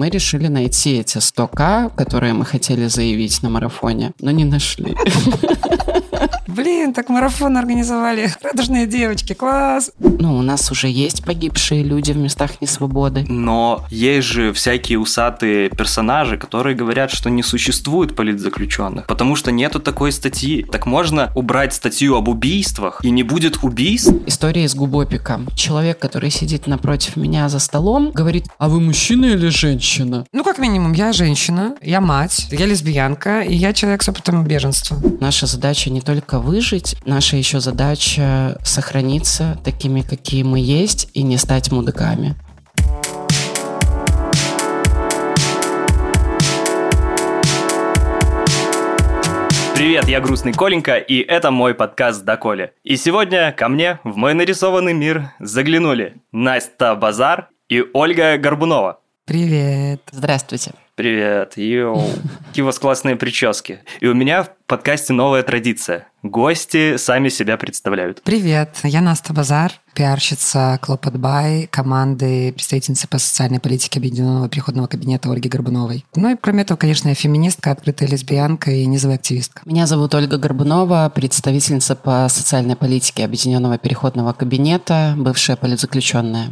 Мы решили найти эти 100к, которые мы хотели заявить на марафоне, но не нашли. Блин, так марафон организовали. Радужные девочки, класс. Ну, у нас уже есть погибшие люди в местах несвободы. Но есть же всякие усатые персонажи, которые говорят, что не существует политзаключенных, потому что нету такой статьи. Так можно убрать статью об убийствах, и не будет убийств? История из Губопика. Человек, который сидит напротив меня за столом, говорит, а вы мужчина или женщина? Ну, как минимум, я женщина, я мать, я лесбиянка, и я человек с опытом беженства. Наша задача не только выжить, наша еще задача сохраниться такими, какие мы есть, и не стать мудаками. Привет, я Грустный Коленька, и это мой подкаст «Доколе». И сегодня ко мне в мой нарисованный мир заглянули Настя Базар и Ольга Горбунова. Привет. Здравствуйте. Привет, йоу. Какие у вас классные прически. И у меня подкасте новая традиция. Гости сами себя представляют. Привет, я Наста Базар, пиарщица Клопотбай, команды представительницы по социальной политике Объединенного переходного кабинета Ольги Горбуновой. Ну и кроме этого, конечно, я феминистка, открытая лесбиянка и низовая активистка. Меня зовут Ольга Горбунова, представительница по социальной политике Объединенного переходного кабинета, бывшая политзаключенная.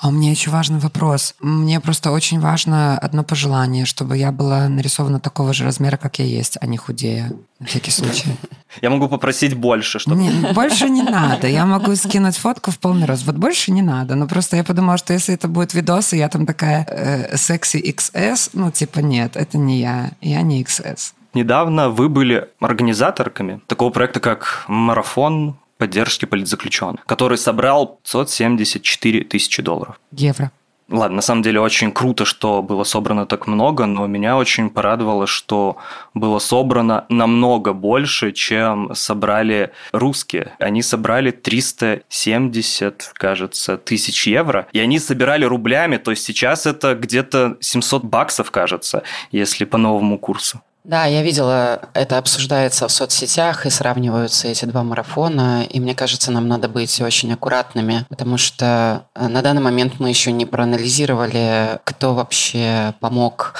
А у меня еще важный вопрос. Мне просто очень важно одно пожелание, чтобы я была нарисована такого же размера, как я есть, а не худее. На всякий случай. Я могу попросить больше, чтобы... Не, больше не надо. Я могу скинуть фотку в полный рост. Вот больше не надо. Но просто я подумала, что если это будет видос, и я там такая э, секси XS, ну, типа, нет, это не я. Я не XS. Недавно вы были организаторками такого проекта, как «Марафон поддержки политзаключенных», который собрал 574 тысячи долларов. Евро. Ладно, на самом деле очень круто, что было собрано так много, но меня очень порадовало, что было собрано намного больше, чем собрали русские. Они собрали 370, кажется, тысяч евро, и они собирали рублями, то есть сейчас это где-то 700 баксов, кажется, если по новому курсу. Да, я видела, это обсуждается в соцсетях и сравниваются эти два марафона, и мне кажется, нам надо быть очень аккуратными, потому что э, на данный момент мы еще не проанализировали, кто вообще помог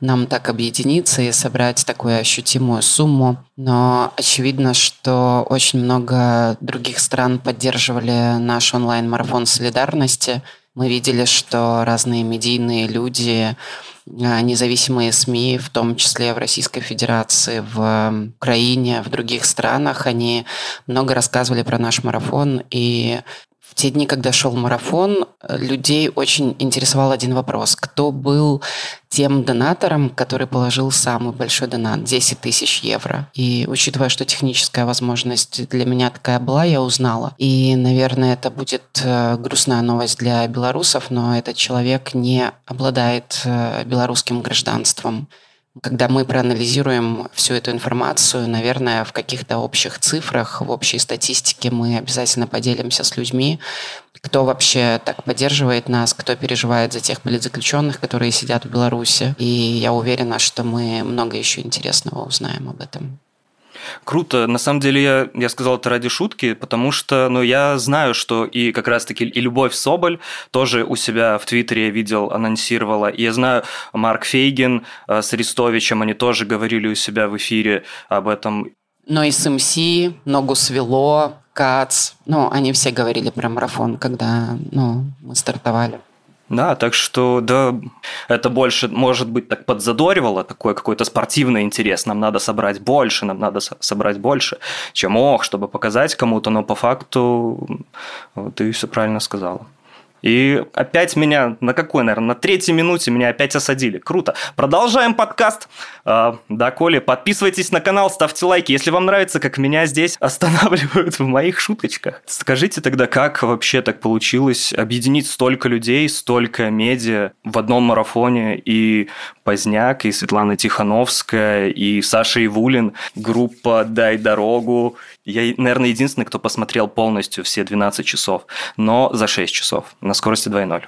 нам так объединиться и собрать такую ощутимую сумму. Но очевидно, что очень много других стран поддерживали наш онлайн-марафон солидарности. Мы видели, что разные медийные люди а, независимые СМИ, в том числе в Российской Федерации, в Украине, в других странах, они много рассказывали про наш марафон, и в те дни, когда шел марафон, людей очень интересовал один вопрос. Кто был тем донатором, который положил самый большой донат – 10 тысяч евро? И учитывая, что техническая возможность для меня такая была, я узнала. И, наверное, это будет э, грустная новость для белорусов, но этот человек не обладает э, белорусским гражданством. Когда мы проанализируем всю эту информацию, наверное, в каких-то общих цифрах, в общей статистике мы обязательно поделимся с людьми, кто вообще так поддерживает нас, кто переживает за тех политзаключенных, которые сидят в Беларуси. И я уверена, что мы много еще интересного узнаем об этом. Круто. На самом деле я, я сказал это ради шутки, потому что ну, я знаю, что и как раз-таки и Любовь Соболь тоже у себя в Твиттере видел, анонсировала. И я знаю, Марк Фейгин э, с Арестовичем, они тоже говорили у себя в эфире об этом. Но и с Ногу свело, Кац, ну, они все говорили про марафон, когда ну, мы стартовали. Да, так что, да, это больше, может быть, так подзадоривало, такой какой-то спортивный интерес. Нам надо собрать больше, нам надо собрать больше, чем ох, чтобы показать кому-то, но по факту ты все правильно сказала. И опять меня на какой, наверное, на третьей минуте меня опять осадили. Круто. Продолжаем подкаст. А, да, Коля, подписывайтесь на канал, ставьте лайки, если вам нравится, как меня здесь останавливают в моих шуточках. Скажите тогда, как вообще так получилось объединить столько людей, столько медиа в одном марафоне и Поздняк, и Светлана Тихановская, и Саша Ивулин, группа «Дай дорогу». Я, наверное, единственный, кто посмотрел полностью все 12 часов, но за 6 часов на скорости 2.0.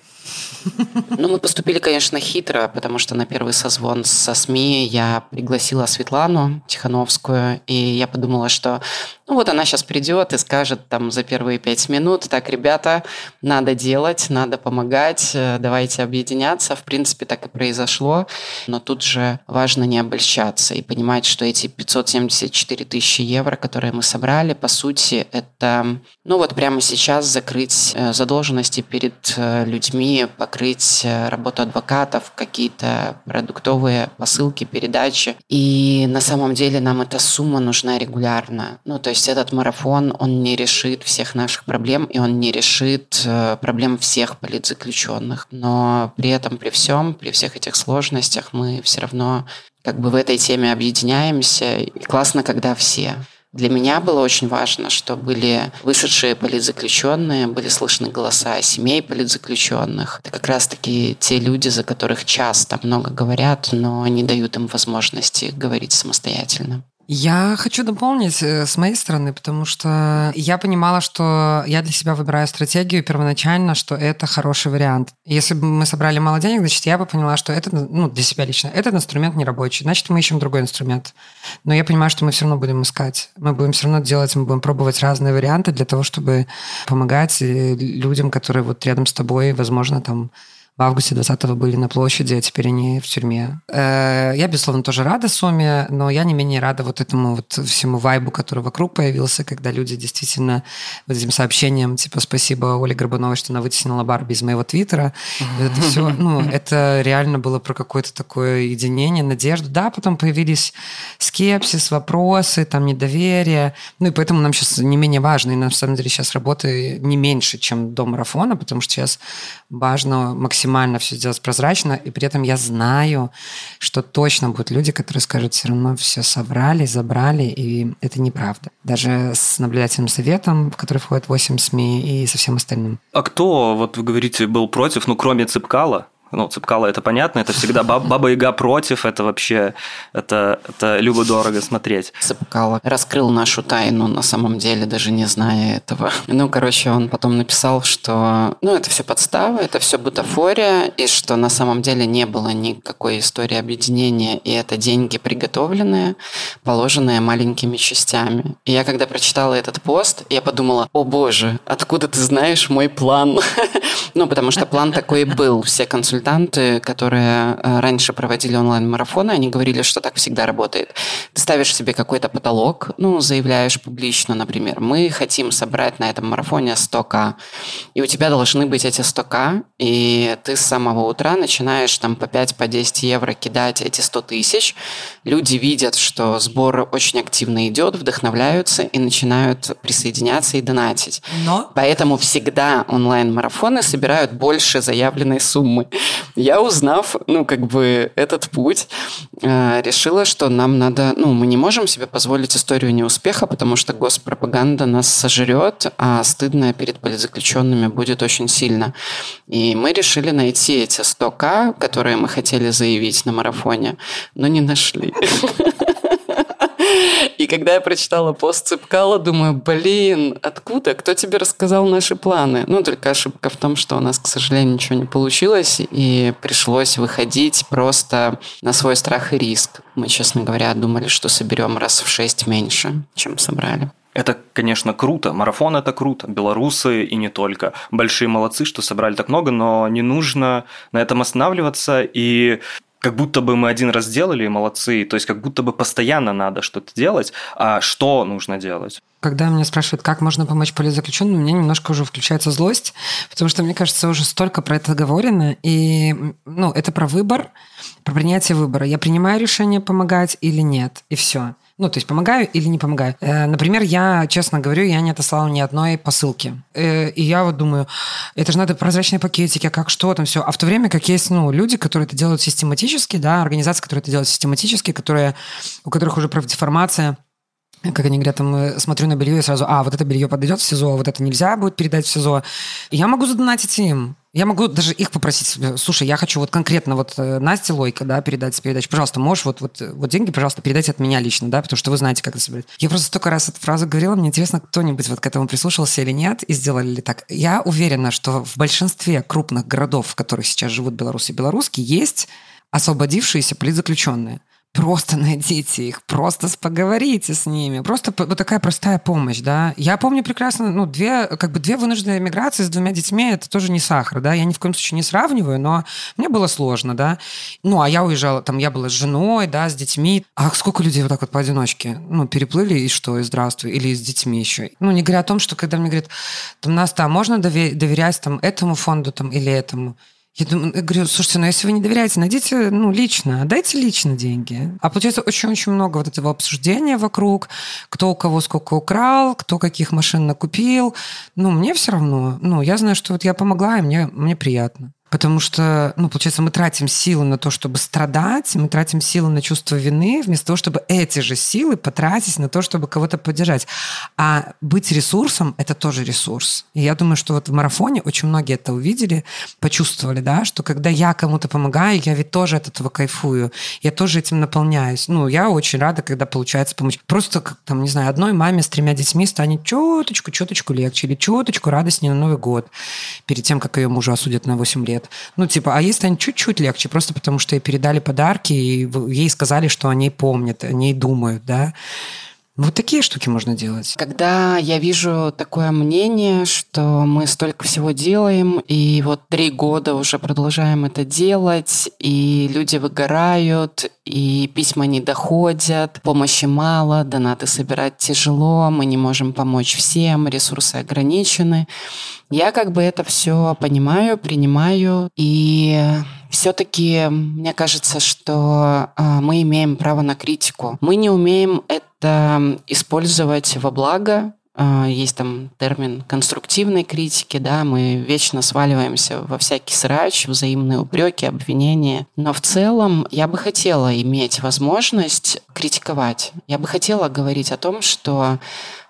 Ну, мы поступили, конечно, хитро, потому что на первый созвон со СМИ я пригласила Светлану Тихановскую, и я подумала, что ну вот она сейчас придет и скажет там за первые пять минут, так, ребята, надо делать, надо помогать, э, давайте объединяться. В принципе, так и произошло. Но тут же важно не обольщаться и понимать, что эти 574 тысячи евро, которые мы собрали, по сути, это, ну вот прямо сейчас закрыть э, задолженности перед э, покрыть работу адвокатов, какие-то продуктовые посылки, передачи. И на самом деле нам эта сумма нужна регулярно. Ну, то есть есть этот марафон, он не решит всех наших проблем, и он не решит э, проблем всех политзаключенных. Но при этом, при всем, при всех этих сложностях мы все равно как бы в этой теме объединяемся. И классно, когда все. Для меня было очень важно, что были вышедшие политзаключенные, были слышны голоса семей политзаключенных. Это как раз-таки те люди, за которых часто много говорят, но не дают им возможности говорить самостоятельно. Я хочу дополнить э, с моей стороны, потому что я понимала, что я для себя выбираю стратегию первоначально, что это хороший вариант. Если бы мы собрали мало денег, значит, я бы поняла, что это, ну, для себя лично, этот инструмент не рабочий, значит, мы ищем другой инструмент. Но я понимаю, что мы все равно будем искать. Мы будем все равно делать, мы будем пробовать разные варианты для того, чтобы помогать э, людям, которые вот рядом с тобой, возможно, там в августе 20-го были на площади, а теперь они в тюрьме. Э, я, безусловно, тоже рада Соме, но я не менее рада вот этому вот всему вайбу, который вокруг появился, когда люди действительно вот этим сообщением, типа, спасибо Оле Горбуновой, что она вытеснила Барби из моего твиттера. Это все, ну, это реально было про какое-то такое единение, надежду. Да, потом появились скепсис, вопросы, там, недоверие. Ну, и поэтому нам сейчас не менее важно, и на самом деле сейчас работы не меньше, чем до марафона, потому что сейчас важно максимально все сделать прозрачно, и при этом я знаю, что точно будут люди, которые скажут, все равно все собрали, забрали, и это неправда. Даже с наблюдательным советом, в который входит 8 СМИ, и со всем остальным. А кто, вот вы говорите, был против, ну, кроме Цыпкала? Ну, Цыпкало это понятно, это всегда баб, Баба Яга против, это вообще, это, это любо-дорого смотреть. Цыпкало раскрыл нашу тайну, на самом деле, даже не зная этого. Ну, короче, он потом написал, что, ну, это все подстава, это все бутафория, и что на самом деле не было никакой истории объединения, и это деньги приготовленные, положенные маленькими частями. И я, когда прочитала этот пост, я подумала, о боже, откуда ты знаешь мой план? Ну, потому что план такой и был. Все консультации консультанты, которые э, раньше проводили онлайн-марафоны, они говорили, что так всегда работает. Ты ставишь себе какой-то потолок, ну, заявляешь публично, например, мы хотим собрать на этом марафоне 100к, и у тебя должны быть эти 100к, и ты с самого утра начинаешь там по 5, по 10 евро кидать эти 100 тысяч, люди видят, что сбор очень активно идет, вдохновляются и начинают присоединяться и донатить. Но... Поэтому всегда онлайн-марафоны собирают больше заявленной суммы. Я, узнав, ну, как бы этот путь, э, решила, что нам надо, ну, мы не можем себе позволить историю неуспеха, потому что госпропаганда нас сожрет, а стыдно перед политзаключенными будет очень сильно. И мы решили найти эти 100к, которые мы хотели заявить на марафоне, но не нашли. И когда я прочитала пост Цыпкала, думаю, блин, откуда? Кто тебе рассказал наши планы? Ну, только ошибка в том, что у нас, к сожалению, ничего не получилось, и пришлось выходить просто на свой страх и риск. Мы, честно говоря, думали, что соберем раз в шесть меньше, чем собрали. Это, конечно, круто. Марафон это круто. Белорусы и не только. Большие молодцы, что собрали так много, но не нужно на этом останавливаться. И как будто бы мы один раз сделали, и молодцы. То есть как будто бы постоянно надо что-то делать, а что нужно делать? Когда меня спрашивают, как можно помочь политзаключенным, у меня немножко уже включается злость, потому что, мне кажется, уже столько про это говорено, и ну, это про выбор, про принятие выбора. Я принимаю решение помогать или нет, и все. Ну, то есть помогаю или не помогаю. Э, например, я, честно говорю, я не отослала ни одной посылки. Э, и я вот думаю, это же надо прозрачные пакетики, а как что там все. А в то время как есть ну, люди, которые это делают систематически, да, организации, которые это делают систематически, которые, у которых уже профдеформация как они говорят, там, смотрю на белье и сразу, а, вот это белье подойдет в СИЗО, а вот это нельзя будет передать в СИЗО. Я могу задонатить им. Я могу даже их попросить, слушай, я хочу вот конкретно вот э, Насте Лойко, да, передать с передачи. Пожалуйста, можешь вот, вот, вот деньги, пожалуйста, передайте от меня лично, да, потому что вы знаете, как это собирать. Я просто столько раз эту фразу говорила, мне интересно, кто-нибудь вот к этому прислушался или нет, и сделали ли так. Я уверена, что в большинстве крупных городов, в которых сейчас живут белорусы и белорусские, есть освободившиеся политзаключенные просто найдите их, просто поговорите с ними. Просто вот такая простая помощь, да. Я помню прекрасно, ну, две, как бы две вынужденные миграции с двумя детьми, это тоже не сахар, да. Я ни в коем случае не сравниваю, но мне было сложно, да. Ну, а я уезжала, там, я была с женой, да, с детьми. А сколько людей вот так вот поодиночке, ну, переплыли, и что, и здравствуй, или с детьми еще. Ну, не говоря о том, что когда мне говорят, там, нас там можно доверять там этому фонду там или этому, я, думаю, я говорю, слушайте, ну если вы не доверяете, найдите ну, лично, дайте лично деньги. А получается очень-очень много вот этого обсуждения вокруг, кто у кого сколько украл, кто каких машин накупил. Ну, мне все равно. Ну, я знаю, что вот я помогла, и мне, мне приятно. Потому что, ну, получается, мы тратим силы на то, чтобы страдать, мы тратим силы на чувство вины, вместо того, чтобы эти же силы потратить на то, чтобы кого-то поддержать. А быть ресурсом – это тоже ресурс. И я думаю, что вот в марафоне очень многие это увидели, почувствовали, да, что когда я кому-то помогаю, я ведь тоже от этого кайфую, я тоже этим наполняюсь. Ну, я очень рада, когда получается помочь. Просто, как, там, не знаю, одной маме с тремя детьми станет чуточку, чуточку легче или чуточку радостнее на Новый год, перед тем, как ее мужа осудят на 8 лет лет. Ну, типа, а ей станет чуть-чуть легче, просто потому что ей передали подарки, и ей сказали, что о ней помнят, о ней думают, да. Вот такие штуки можно делать. Когда я вижу такое мнение, что мы столько всего делаем, и вот три года уже продолжаем это делать, и люди выгорают, и письма не доходят, помощи мало, донаты собирать тяжело, мы не можем помочь всем, ресурсы ограничены. Я как бы это все понимаю, принимаю, и все-таки мне кажется, что а, мы имеем право на критику. Мы не умеем это использовать во благо. А, есть там термин конструктивной критики, да, мы вечно сваливаемся во всякий срач, взаимные упреки, обвинения. Но в целом я бы хотела иметь возможность критиковать. Я бы хотела говорить о том, что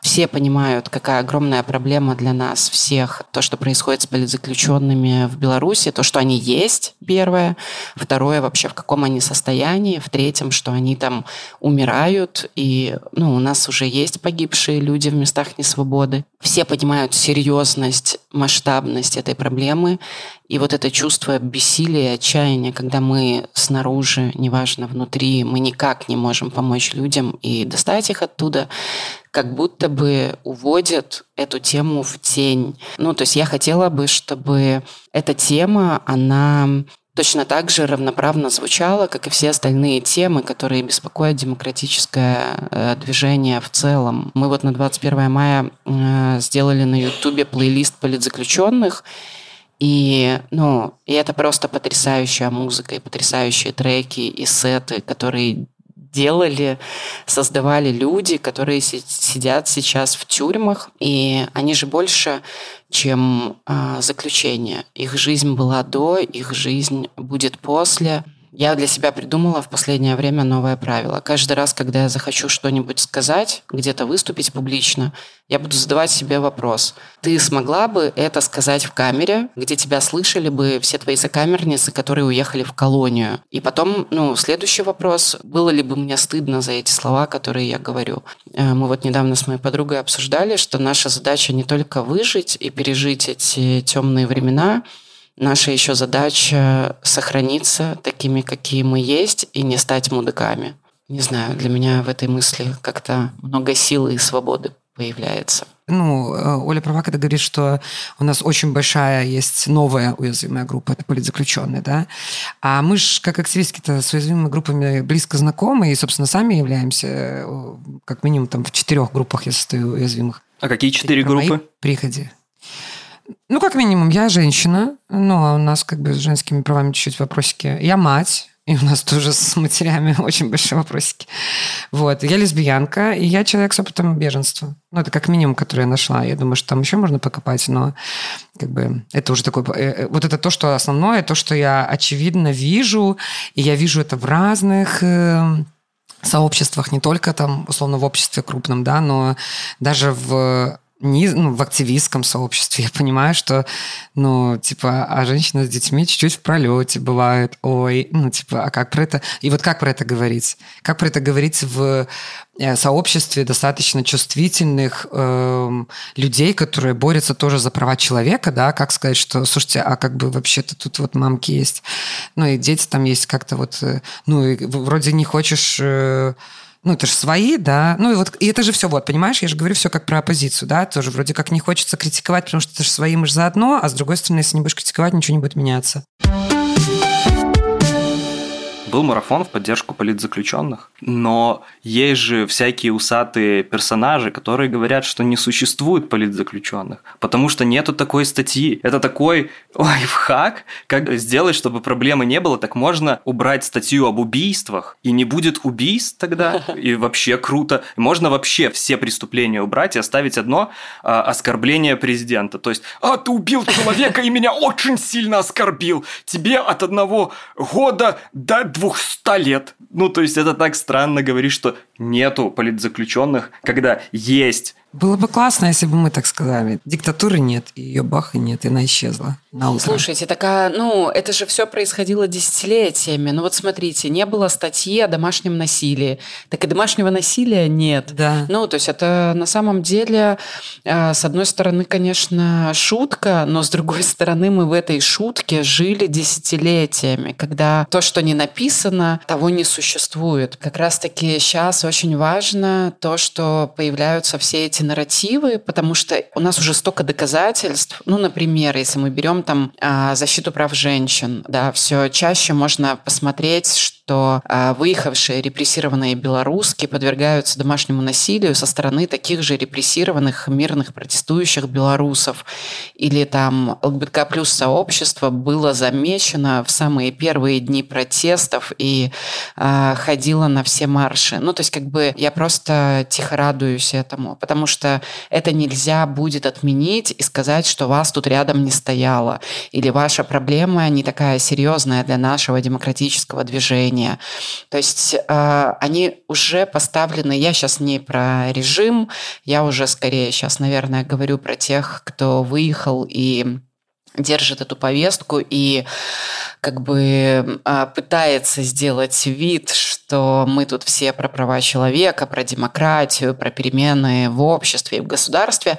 все понимают, какая огромная проблема для нас всех, то, что происходит с политзаключенными в Беларуси, то, что они есть, первое. Второе, вообще, в каком они состоянии. В третьем, что они там умирают, и ну, у нас уже есть погибшие люди в местах несвободы. Все понимают серьезность, масштабность этой проблемы, и вот это чувство бессилия, отчаяния, когда мы снаружи, неважно, внутри, мы никак не можем помочь людям и достать их оттуда, как будто бы уводят эту тему в тень. Ну, то есть я хотела бы, чтобы эта тема, она точно так же равноправно звучала, как и все остальные темы, которые беспокоят демократическое э, движение в целом. Мы вот на 21 мая э, сделали на Ютубе плейлист политзаключенных, и, ну, и это просто потрясающая музыка и потрясающие треки и сеты, которые делали, создавали люди, которые сидят сейчас в тюрьмах, и они же больше, чем э, заключение. Их жизнь была до, их жизнь будет после. Я для себя придумала в последнее время новое правило. Каждый раз, когда я захочу что-нибудь сказать, где-то выступить публично, я буду задавать себе вопрос. Ты смогла бы это сказать в камере, где тебя слышали бы все твои сокамерницы, которые уехали в колонию? И потом, ну, следующий вопрос. Было ли бы мне стыдно за эти слова, которые я говорю? Э, мы вот недавно с моей подругой обсуждали, что наша задача не только выжить и пережить эти темные времена, Наша еще задача сохраниться такими, какие мы есть, и не стать мудаками. Не знаю, для меня в этой мысли как-то много силы и свободы появляется. Ну, э, Оля права, когда говорит, что у нас очень большая есть новая уязвимая группа, это политзаключенные, да. А мы же, как активистки-то, с уязвимыми группами близко знакомы, и, собственно, сами являемся, э, как минимум, там, в четырех группах я состою уязвимых. А какие четыре группы? Приходи. Ну, как минимум, я женщина, ну, а у нас как бы с женскими правами чуть-чуть вопросики. Я мать, и у нас тоже с матерями очень большие вопросики. Вот. Я лесбиянка, и я человек с опытом беженства. Ну, это как минимум, который я нашла. Я думаю, что там еще можно покопать, но как бы это уже такое... Э, э, вот это то, что основное, то, что я очевидно вижу, и я вижу это в разных э, сообществах, не только там, условно, в обществе крупном, да, но даже в не, ну, в активистском сообществе. Я понимаю, что, ну, типа, а женщина с детьми чуть-чуть в пролете бывает, ой, ну, типа, а как про это... И вот как про это говорить? Как про это говорить в э, сообществе достаточно чувствительных э, людей, которые борются тоже за права человека, да, как сказать, что, слушайте, а как бы вообще-то тут вот мамки есть, ну, и дети там есть как-то вот, э, ну, и вроде не хочешь... Э, ну, это же свои, да. Ну, и вот, и это же все, вот, понимаешь, я же говорю все как про оппозицию, да, тоже вроде как не хочется критиковать, потому что это же свои мы же заодно, а с другой стороны, если не будешь критиковать, ничего не будет меняться. Был марафон в поддержку политзаключенных, но есть же всякие усатые персонажи, которые говорят, что не существует политзаключенных, потому что нету такой статьи. Это такой лайфхак, как сделать, чтобы проблемы не было, так можно убрать статью об убийствах, и не будет убийств тогда, и вообще круто. Можно вообще все преступления убрать и оставить одно а, оскорбление президента. То есть, а, ты убил человека и меня очень сильно оскорбил. Тебе от одного года до 200 лет. Ну, то есть это так странно говорить, что нету политзаключенных, когда есть было бы классно, если бы мы так сказали. Диктатуры нет, и ее баха нет, и она исчезла на утро. Слушайте, такая, ну, это же все происходило десятилетиями. Ну вот смотрите, не было статьи о домашнем насилии. Так и домашнего насилия нет. Да. Ну, то есть это на самом деле, э, с одной стороны, конечно, шутка, но с другой стороны, мы в этой шутке жили десятилетиями, когда то, что не написано, того не существует. Как раз-таки сейчас очень важно то, что появляются все эти нарративы, потому что у нас уже столько доказательств. Ну, например, если мы берем там а, защиту прав женщин, да, все чаще можно посмотреть, что а, выехавшие репрессированные белоруски подвергаются домашнему насилию со стороны таких же репрессированных мирных протестующих белорусов. Или там ЛГБТК плюс сообщество было замечено в самые первые дни протестов и а, ходило на все марши. Ну, то есть как бы я просто тихо радуюсь этому, потому что это нельзя будет отменить и сказать, что вас тут рядом не стояло, или ваша проблема не такая серьезная для нашего демократического движения движения. То есть э, они уже поставлены, я сейчас не про режим, я уже скорее сейчас, наверное, говорю про тех, кто выехал и держит эту повестку и как бы а, пытается сделать вид, что мы тут все про права человека, про демократию, про перемены в обществе и в государстве,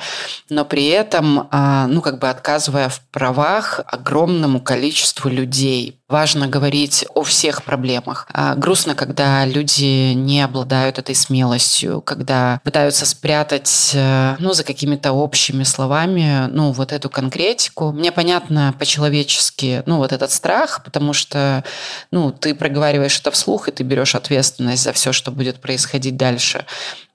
но при этом, а, ну, как бы отказывая в правах огромному количеству людей. Важно говорить о всех проблемах. А, грустно, когда люди не обладают этой смелостью, когда пытаются спрятать, э, ну, за какими-то общими словами, ну, вот эту конкретику. Мне понятно по-человечески, ну, вот этот страх, потому что ну, ты проговариваешь это вслух, и ты берешь ответственность за все, что будет происходить дальше.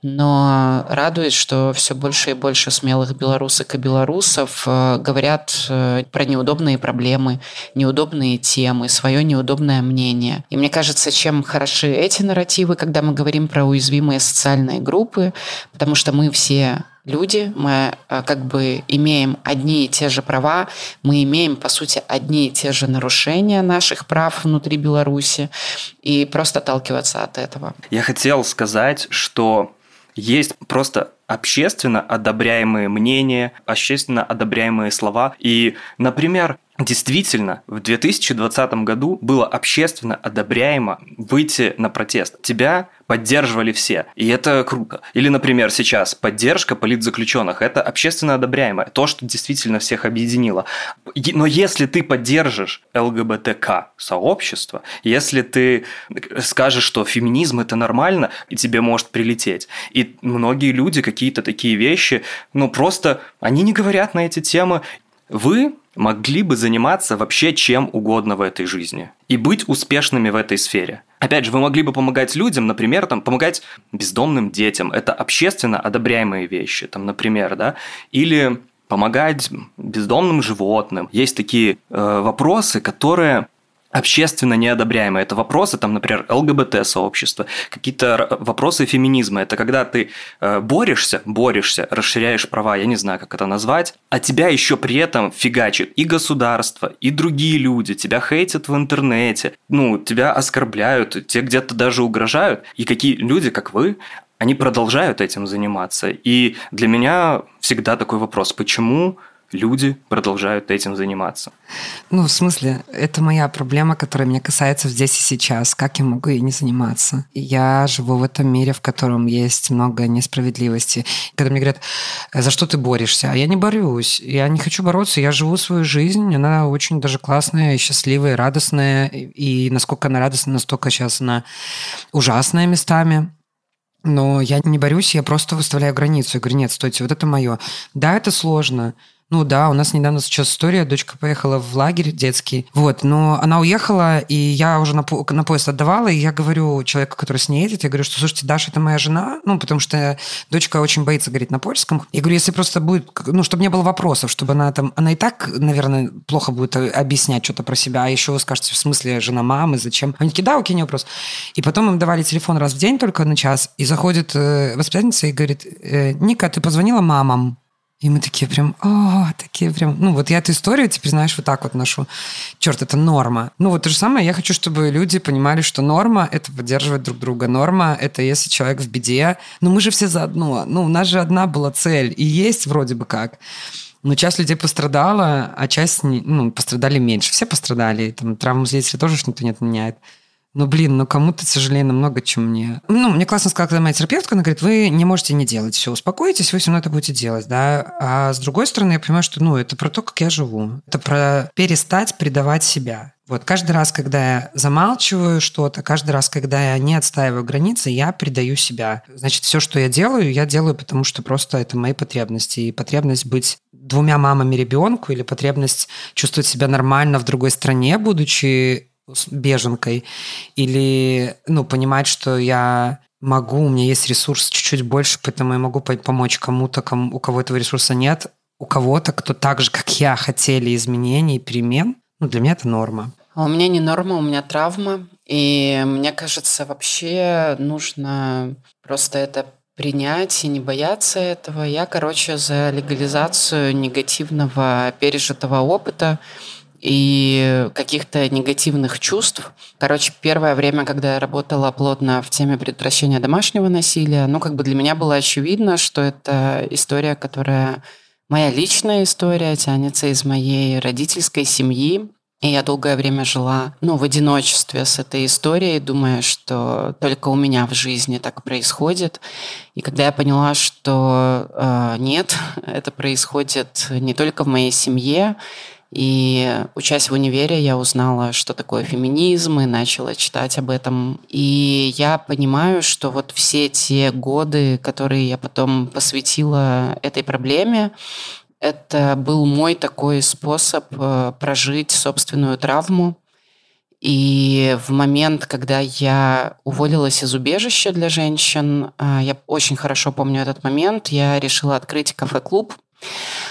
Но радует, что все больше и больше смелых белорусок и белорусов э, говорят э, про неудобные проблемы, неудобные темы, свое неудобное мнение. И мне кажется, чем хороши эти нарративы, когда мы говорим про уязвимые социальные группы, потому что мы все люди, мы э, как бы имеем одни и те же права, мы имеем, по сути, одни и те же нарушения наших прав внутри Беларуси, и просто отталкиваться от этого. Я хотел сказать, что есть просто общественно одобряемые мнения, общественно одобряемые слова. И, например, Действительно, в 2020 году было общественно одобряемо выйти на протест. Тебя поддерживали все, и это круто. Или, например, сейчас поддержка политзаключенных – это общественно одобряемо, то, что действительно всех объединило. Но если ты поддержишь ЛГБТК сообщество, если ты скажешь, что феминизм – это нормально, и тебе может прилететь. И многие люди какие-то такие вещи, ну просто, они не говорят на эти темы, вы могли бы заниматься вообще чем угодно в этой жизни и быть успешными в этой сфере. Опять же, вы могли бы помогать людям, например, там, помогать бездомным детям. Это общественно одобряемые вещи, там, например, да, или помогать бездомным животным. Есть такие э, вопросы, которые общественно неодобряемые. Это вопросы, там, например, ЛГБТ-сообщества, какие-то вопросы феминизма. Это когда ты э, борешься, борешься, расширяешь права, я не знаю, как это назвать, а тебя еще при этом фигачит и государство, и другие люди, тебя хейтят в интернете, ну, тебя оскорбляют, те где-то даже угрожают. И какие люди, как вы, они продолжают этим заниматься. И для меня всегда такой вопрос, почему люди продолжают этим заниматься. Ну, в смысле, это моя проблема, которая меня касается здесь и сейчас. Как я могу ей не заниматься? Я живу в этом мире, в котором есть много несправедливости. Когда мне говорят, за что ты борешься? А я не борюсь. Я не хочу бороться. Я живу свою жизнь. Она очень даже классная, счастливая, радостная. И насколько она радостная, настолько сейчас она ужасная местами. Но я не борюсь, я просто выставляю границу. Я говорю, нет, стойте, вот это мое. Да, это сложно. Ну да, у нас недавно сейчас история, дочка поехала в лагерь детский, вот, но она уехала, и я уже на, по на поезд отдавала, и я говорю человеку, который с ней едет, я говорю, что, слушайте, Даша, это моя жена, ну, потому что дочка очень боится говорить на польском. Я говорю, если просто будет, ну, чтобы не было вопросов, чтобы она там, она и так, наверное, плохо будет объяснять что-то про себя, а еще вы скажете, в смысле, жена мамы, зачем? Они такие, да, окей, не вопрос. И потом им давали телефон раз в день только на час, и заходит э, воспитательница и говорит, э, Ника, ты позвонила мамам? И мы такие прям, о, такие прям... Ну, вот я эту историю теперь, знаешь, вот так вот ношу. Черт, это норма. Ну, вот то же самое, я хочу, чтобы люди понимали, что норма — это поддерживать друг друга. Норма — это если человек в беде. Ну, мы же все заодно. Ну, у нас же одна была цель. И есть вроде бы как. Но часть людей пострадала, а часть ну, пострадали меньше. Все пострадали. Там травму зрителя тоже никто не отменяет. Ну, блин, ну кому-то сожалею намного, чем мне. Ну, мне классно сказала, моя терапевтка, она говорит, вы не можете не делать, все, успокойтесь, вы все равно это будете делать, да. А с другой стороны, я понимаю, что, ну, это про то, как я живу. Это про перестать предавать себя. Вот каждый раз, когда я замалчиваю что-то, каждый раз, когда я не отстаиваю границы, я предаю себя. Значит, все, что я делаю, я делаю, потому что просто это мои потребности. И потребность быть двумя мамами ребенку или потребность чувствовать себя нормально в другой стране, будучи беженкой, или ну, понимать, что я могу, у меня есть ресурс чуть-чуть больше, поэтому я могу помочь кому-то, кому, у кого этого ресурса нет, у кого-то, кто так же, как я, хотели изменений, перемен, ну, для меня это норма. А у меня не норма, у меня травма. И мне кажется, вообще нужно просто это принять и не бояться этого. Я, короче, за легализацию негативного пережитого опыта и каких-то негативных чувств. Короче, первое время, когда я работала плотно в теме предотвращения домашнего насилия, ну, как бы для меня было очевидно, что это история, которая моя личная история, тянется из моей родительской семьи. И я долгое время жила, ну, в одиночестве с этой историей, думая, что только у меня в жизни так происходит. И когда я поняла, что э, нет, это происходит не только в моей семье, и учась в универе, я узнала, что такое феминизм, и начала читать об этом. И я понимаю, что вот все те годы, которые я потом посвятила этой проблеме, это был мой такой способ э, прожить собственную травму. И в момент, когда я уволилась из убежища для женщин, э, я очень хорошо помню этот момент, я решила открыть кафе-клуб –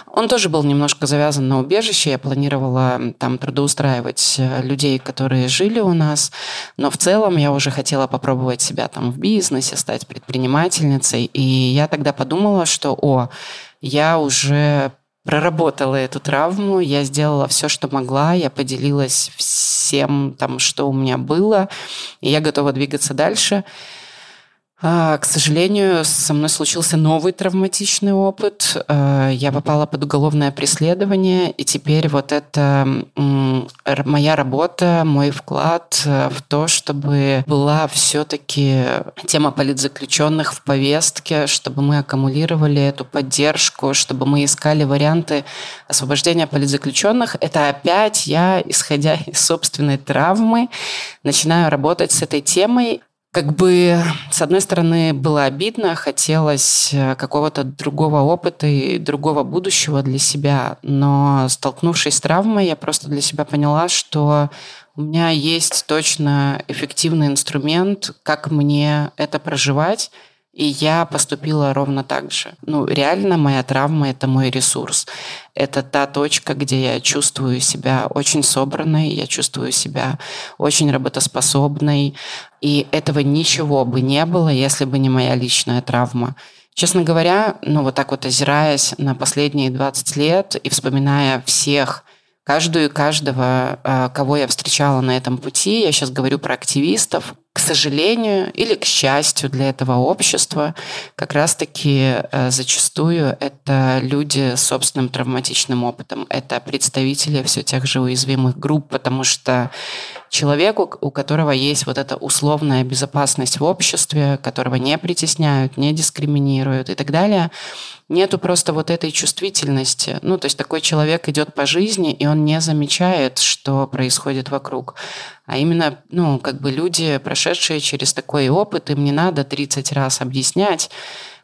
он тоже был немножко завязан на убежище. Я планировала там трудоустраивать э, людей, которые жили у нас. Но в целом я уже хотела попробовать себя там в бизнесе, стать предпринимательницей. И я тогда подумала, что, о, я уже проработала эту травму, я сделала все, что могла, я поделилась всем там, что у меня было, и я готова двигаться дальше. А, к сожалению, со мной случился новый травматичный опыт. А, я попала под уголовное преследование, и теперь вот это моя работа, мой вклад э, в то, чтобы была все-таки тема политзаключенных в повестке, чтобы мы аккумулировали эту поддержку, чтобы мы искали варианты освобождения политзаключенных. Это опять я, исходя из собственной травмы, начинаю работать с этой темой как бы, с одной стороны, было обидно, хотелось э, какого-то другого опыта и другого будущего для себя, но столкнувшись с травмой, я просто для себя поняла, что у меня есть точно эффективный инструмент, как мне это проживать, И я поступила ровно так же. Ну, реально моя травма – это мой ресурс. Это та точка, где я чувствую себя очень собранной, я чувствую себя очень работоспособной. И этого ничего бы не было, если бы не моя личная травма. Честно говоря, ну вот так вот озираясь на последние 20 лет и вспоминая всех каждую и каждого, а, кого я встречала на этом пути, я сейчас говорю про активистов, к сожалению или к счастью для этого общества, как раз-таки э, зачастую это люди с собственным травматичным опытом, это представители все тех же уязвимых групп, потому что человеку, у которого есть вот эта условная безопасность в обществе, которого не притесняют, не дискриминируют и так далее, нету просто вот этой чувствительности. Ну, то есть такой человек идет по жизни, и он не замечает, что происходит вокруг а именно, ну, как бы люди, прошедшие через такой опыт, им не надо 30 раз объяснять,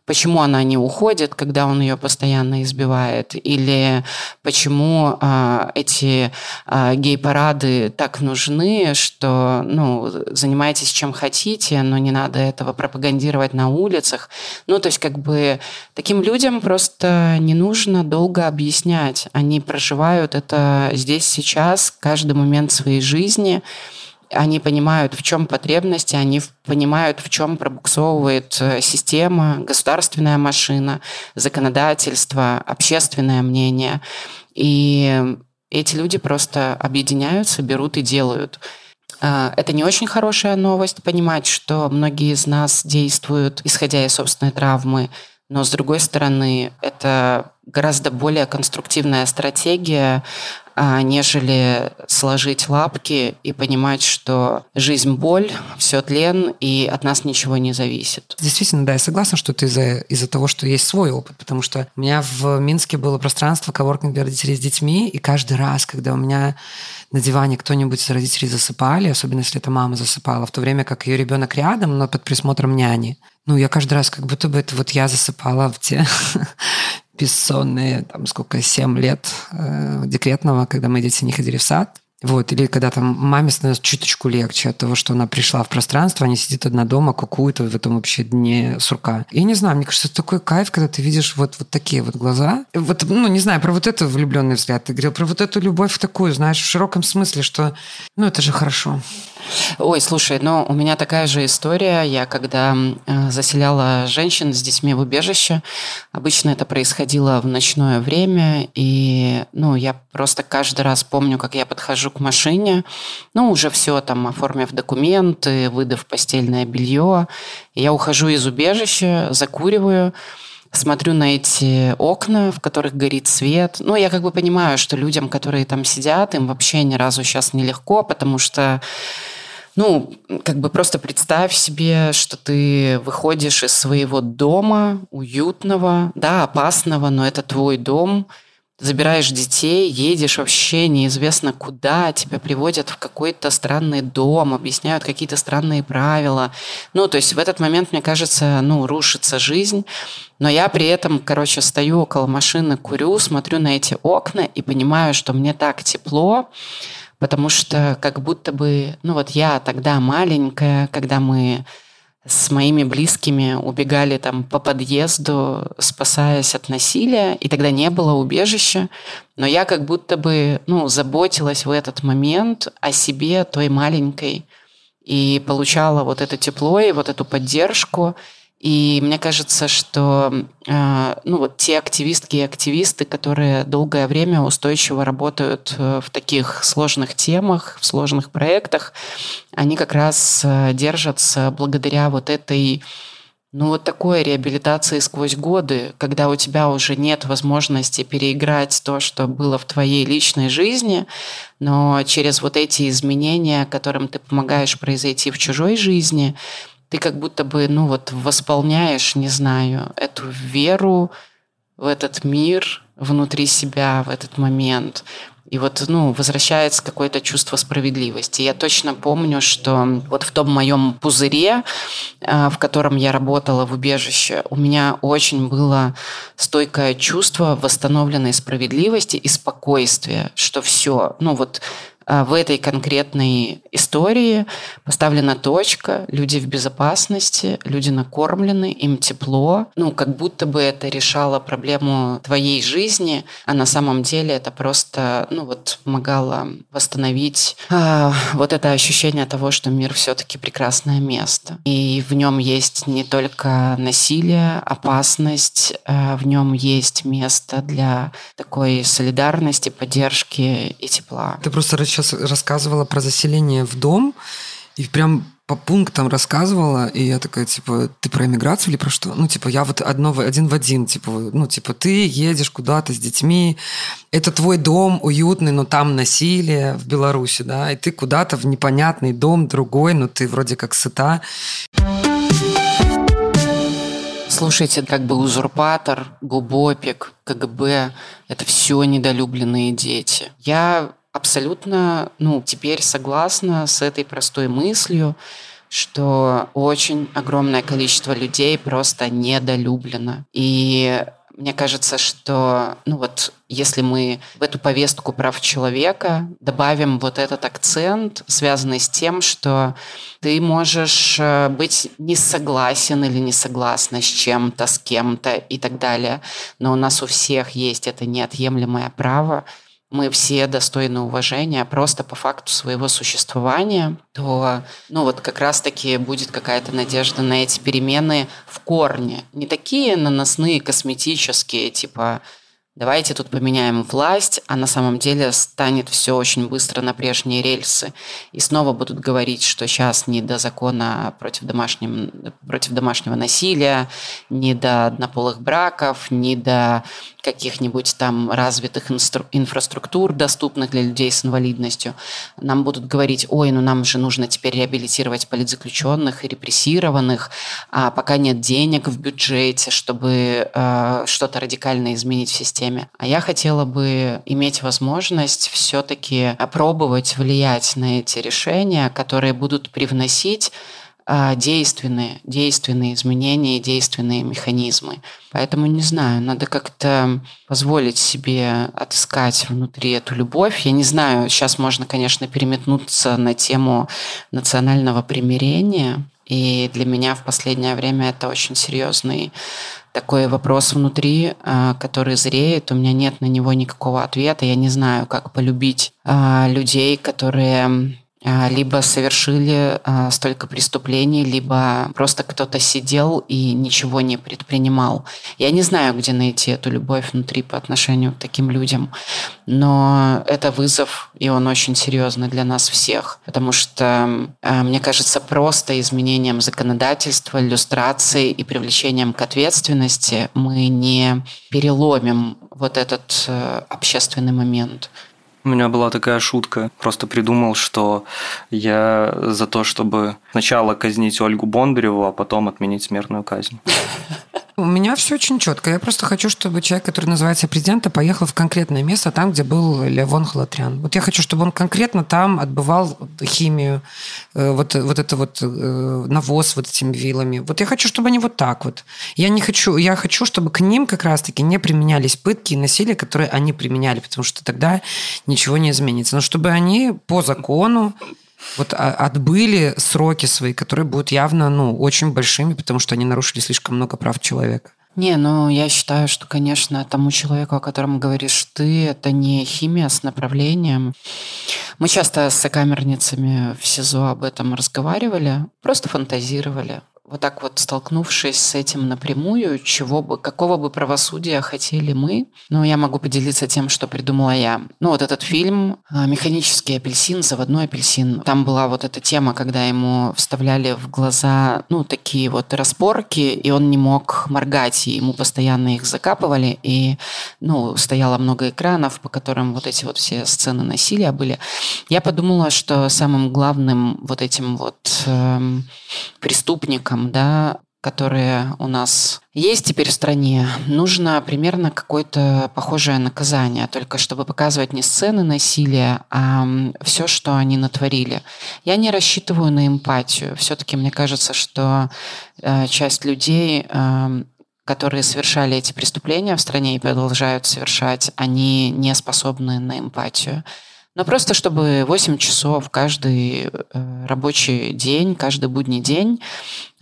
почему она не уходит, когда он ее постоянно избивает, или почему а, эти а, гей-парады так нужны, что ну, занимайтесь чем хотите, но не надо этого пропагандировать на улицах. Ну, то есть как бы таким людям просто не нужно долго объяснять. Они проживают это здесь, сейчас, каждый момент своей жизни – они понимают, в чем потребности, они понимают, в чем пробуксовывает э, система, государственная машина, законодательство, общественное мнение. И эти люди просто объединяются, берут и делают. А, это не очень хорошая новость, понимать, что многие из нас действуют, исходя из собственной травмы, но с другой стороны, это гораздо более конструктивная стратегия а, нежели сложить лапки и понимать, что жизнь – боль, все тлен, и от нас ничего не зависит. Действительно, да, я согласна, что это из-за из того, что есть свой опыт, потому что у меня в Минске было пространство коворкинг для родителей с детьми, и каждый раз, когда у меня на диване кто-нибудь из родителей засыпали, особенно если это мама засыпала, в то время как ее ребенок рядом, но под присмотром няни. Ну, я каждый раз как будто бы это вот я засыпала в те бессонные, там сколько, 7 лет э, декретного, когда мои дети не ходили в сад. Вот, или когда там маме становится чуточку легче от того, что она пришла в пространство, а не сидит одна дома, кукует в этом вообще дне сурка. Я не знаю, мне кажется, это такой кайф, когда ты видишь вот, вот такие вот глаза. Вот, ну, не знаю, про вот это влюбленный взгляд ты говорил, про вот эту любовь такую, знаешь, в широком смысле, что, ну, это же хорошо. Ой, слушай, ну у меня такая же история. Я когда э, заселяла женщин с детьми в убежище, обычно это происходило в ночное время, и ну я просто каждый раз помню, как я подхожу к машине, ну уже все там оформив документы, выдав постельное белье, я ухожу из убежища, закуриваю, смотрю на эти окна, в которых горит свет. Ну, я как бы понимаю, что людям, которые там сидят, им вообще ни разу сейчас нелегко, потому что ну, как бы просто представь себе, что ты выходишь из своего дома, уютного, да, опасного, но это твой дом, забираешь детей, едешь вообще неизвестно куда, тебя приводят в какой-то странный дом, объясняют какие-то странные правила. Ну, то есть в этот момент, мне кажется, ну, рушится жизнь. Но я при этом, короче, стою около машины, курю, смотрю на эти окна и понимаю, что мне так тепло, потому что как будто бы, ну вот я тогда маленькая, когда мы с моими близкими убегали там по подъезду, спасаясь от насилия, и тогда не было убежища, но я как будто бы, ну, заботилась в этот момент о себе той маленькой и получала вот это тепло и вот эту поддержку, и мне кажется, что э, ну, вот те активистки и активисты, которые долгое время устойчиво работают э, в таких сложных темах, в сложных проектах, они как раз э, держатся благодаря вот этой ну, вот такой реабилитации сквозь годы, когда у тебя уже нет возможности переиграть то, что было в твоей личной жизни, но через вот эти изменения, которым ты помогаешь произойти в чужой жизни, ты как будто бы, ну вот, восполняешь, не знаю, эту веру в этот мир внутри себя в этот момент. И вот, ну, возвращается какое-то чувство справедливости. Я точно помню, что вот в том моем пузыре, а, в котором я работала в убежище, у меня очень было стойкое чувство восстановленной справедливости и спокойствия, что все, ну вот в этой конкретной истории поставлена точка, люди в безопасности, люди накормлены, им тепло. Ну, как будто бы это решало проблему твоей жизни, а на самом деле это просто, ну, вот помогало восстановить а, вот это ощущение того, что мир все-таки прекрасное место. И в нем есть не только насилие, опасность, а в нем есть место для такой солидарности, поддержки и тепла. Ты просто сейчас рассказывала про заселение в дом, и прям по пунктам рассказывала, и я такая, типа, ты про эмиграцию или про что? Ну, типа, я вот одно, один в один, типа, ну, типа, ты едешь куда-то с детьми, это твой дом уютный, но там насилие в Беларуси, да, и ты куда-то в непонятный дом другой, но ты вроде как сыта. Слушайте, как бы узурпатор, губопик, КГБ – это все недолюбленные дети. Я абсолютно, ну, теперь согласна с этой простой мыслью, что очень огромное количество людей просто недолюблено. И мне кажется, что, ну вот, если мы в эту повестку прав человека добавим вот этот акцент, связанный с тем, что ты можешь э, быть не согласен или не согласна с чем-то, с кем-то и так далее, но у нас у всех есть это неотъемлемое право мы все достойны уважения просто по факту своего существования, то, ну вот как раз-таки будет какая-то надежда на эти перемены в корне. Не такие наносные, косметические, типа давайте тут поменяем власть, а на самом деле станет все очень быстро на прежние рельсы. И снова будут говорить, что сейчас не до закона против, домашним, против домашнего насилия, не до однополых браков, не до каких-нибудь там развитых инстру- инфраструктур, доступных для людей с инвалидностью. Нам будут говорить, ой, ну нам же нужно теперь реабилитировать политзаключенных и репрессированных, а пока нет денег в бюджете, чтобы э, что-то радикально изменить в системе. А я хотела бы иметь возможность все-таки опробовать влиять на эти решения, которые будут привносить а, действенные, действенные изменения и действенные механизмы. Поэтому не знаю, надо как-то позволить себе отыскать внутри эту любовь. Я не знаю, сейчас можно, конечно, переметнуться на тему национального примирения. И для меня в последнее время это очень серьезный такой вопрос внутри, а, который зреет. У меня нет на него никакого ответа. Я не знаю, как полюбить а, людей, которые либо совершили а, столько преступлений, либо просто кто-то сидел и ничего не предпринимал. Я не знаю, где найти эту любовь внутри по отношению к таким людям, но это вызов, и он очень серьезный для нас всех, потому что, а, мне кажется, просто изменением законодательства, иллюстрацией и привлечением к ответственности мы не переломим вот этот э, общественный момент. У меня была такая шутка. Просто придумал, что я за то, чтобы сначала казнить Ольгу Бондареву, а потом отменить смертную казнь. У меня все очень четко. Я просто хочу, чтобы человек, который называется президентом, поехал в конкретное место, там, где был Левон Халатрян. Вот я хочу, чтобы он конкретно там отбывал химию, э, вот, вот это вот э, навоз вот этими вилами. Вот я хочу, чтобы они вот так вот. Я не хочу, я хочу, чтобы к ним как раз-таки не применялись пытки и насилие, которые они применяли, потому что тогда ничего не изменится. Но чтобы они по закону вот а, отбыли сроки свои, которые будут явно, ну, очень большими, потому что они нарушили слишком много прав человека. Не, ну я считаю, что, конечно, тому человеку, о котором говоришь ты, это не химия с направлением. Мы часто с сокамерницами в СИЗО об этом разговаривали, просто фантазировали вот так вот столкнувшись с этим напрямую, чего бы, какого бы правосудия хотели мы, ну, я могу поделиться тем, что придумала я. Ну, вот этот фильм а, «Механический апельсин», «Заводной апельсин», там была вот эта тема, когда ему вставляли в глаза, ну, такие вот распорки, и он не мог моргать, и ему постоянно их закапывали, и, ну, стояло много экранов, по которым вот эти вот все сцены насилия были. Я подумала, что самым главным вот этим вот эм, преступником, рынкам, да, которые у нас есть теперь в стране, нужно примерно какое-то похожее наказание, только чтобы показывать не сцены насилия, а все, что они натворили. Я не рассчитываю на эмпатию. Все-таки мне кажется, что э, часть людей э, которые совершали эти преступления в стране и продолжают совершать, они не способны на эмпатию. Но просто чтобы 8 часов каждый э, рабочий день, каждый будний день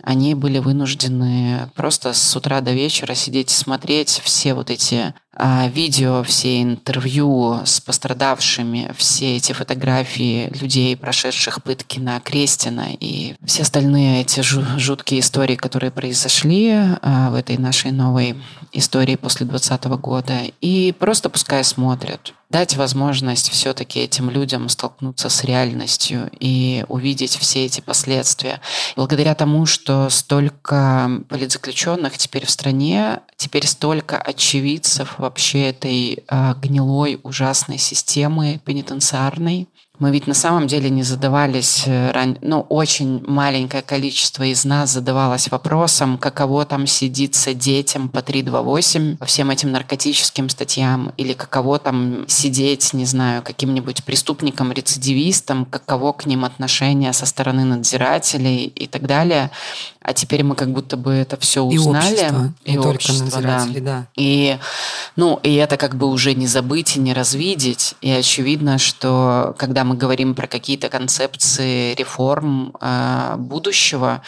они были вынуждены просто с утра до вечера сидеть и смотреть все вот эти а, видео, все интервью с пострадавшими, все эти фотографии людей, прошедших пытки на Крестина и все остальные эти жуткие истории, которые произошли а, в этой нашей новой истории после 2020 года. И просто пускай смотрят дать возможность все-таки этим людям столкнуться с реальностью и увидеть все эти последствия. Благодаря тому, что столько политзаключенных теперь в стране, теперь столько очевидцев вообще этой э, гнилой, ужасной системы пенитенциарной, мы ведь на самом деле не задавались, э, ну, очень маленькое количество из нас задавалось вопросом, каково там сидится детям по 328 по всем этим наркотическим статьям, или каково там сидеть, не знаю, каким-нибудь преступникам, рецидивистам, каково к ним отношение со стороны надзирателей и так далее. А теперь мы как будто бы это все узнали. И общество, и не общество, только надзиратели, да. да. И, ну, и это как бы уже не забыть и не развидеть. И очевидно, что когда мы говорим про какие-то концепции реформ э, будущего,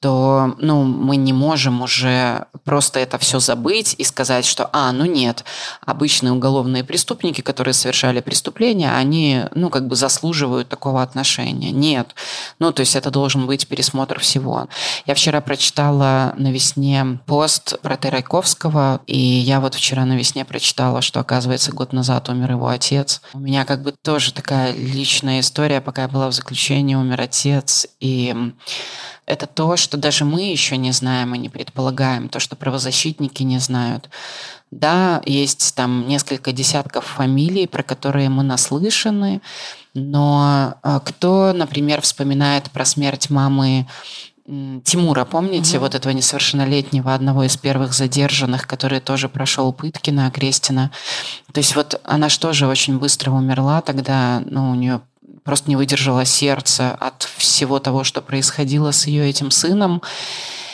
то ну, мы не можем уже просто это все забыть и сказать, что, а, ну нет, обычные уголовные преступники, которые совершали преступления, они, ну, как бы заслуживают такого отношения. Нет. Ну, то есть это должен быть пересмотр всего. Я вчера прочитала на весне пост про Терайковского, и я вот вчера на весне прочитала, что, оказывается, год назад умер его отец. У меня как бы тоже такая личная история, пока я была в заключении, умер отец, и это то, что даже мы еще не знаем и не предполагаем, то, что правозащитники не знают. Да, есть там несколько десятков фамилий, про которые мы наслышаны, но а, кто, например, вспоминает про смерть мамы Тимура, помните, угу. вот этого несовершеннолетнего, одного из первых задержанных, который тоже прошел пытки на Крестина. То есть вот она же тоже очень быстро умерла тогда, ну, у нее просто не выдержало сердце от всего того, что происходило с ее этим сыном.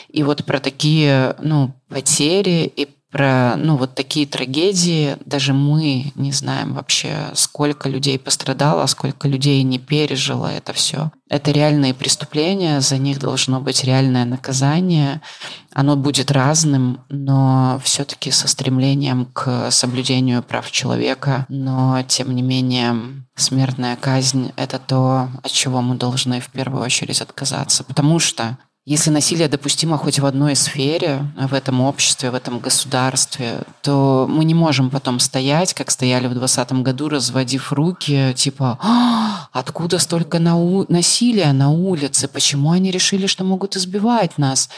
И вот про такие ну, потери и про ну, вот такие трагедии даже мы не знаем вообще, сколько людей пострадало, сколько людей не пережило это все. Это реальные преступления, за них должно быть реальное наказание. Оно будет разным, но все-таки со стремлением к соблюдению прав человека. Но, тем не менее, смертная казнь – это то, от чего мы должны в первую очередь отказаться. Потому что если насилие допустимо хоть в одной сфере, в этом обществе, в этом государстве, то мы не можем потом стоять, как стояли в 2020 году, разводив руки, типа, а, откуда столько нау- насилия на улице, почему они решили, что могут избивать нас?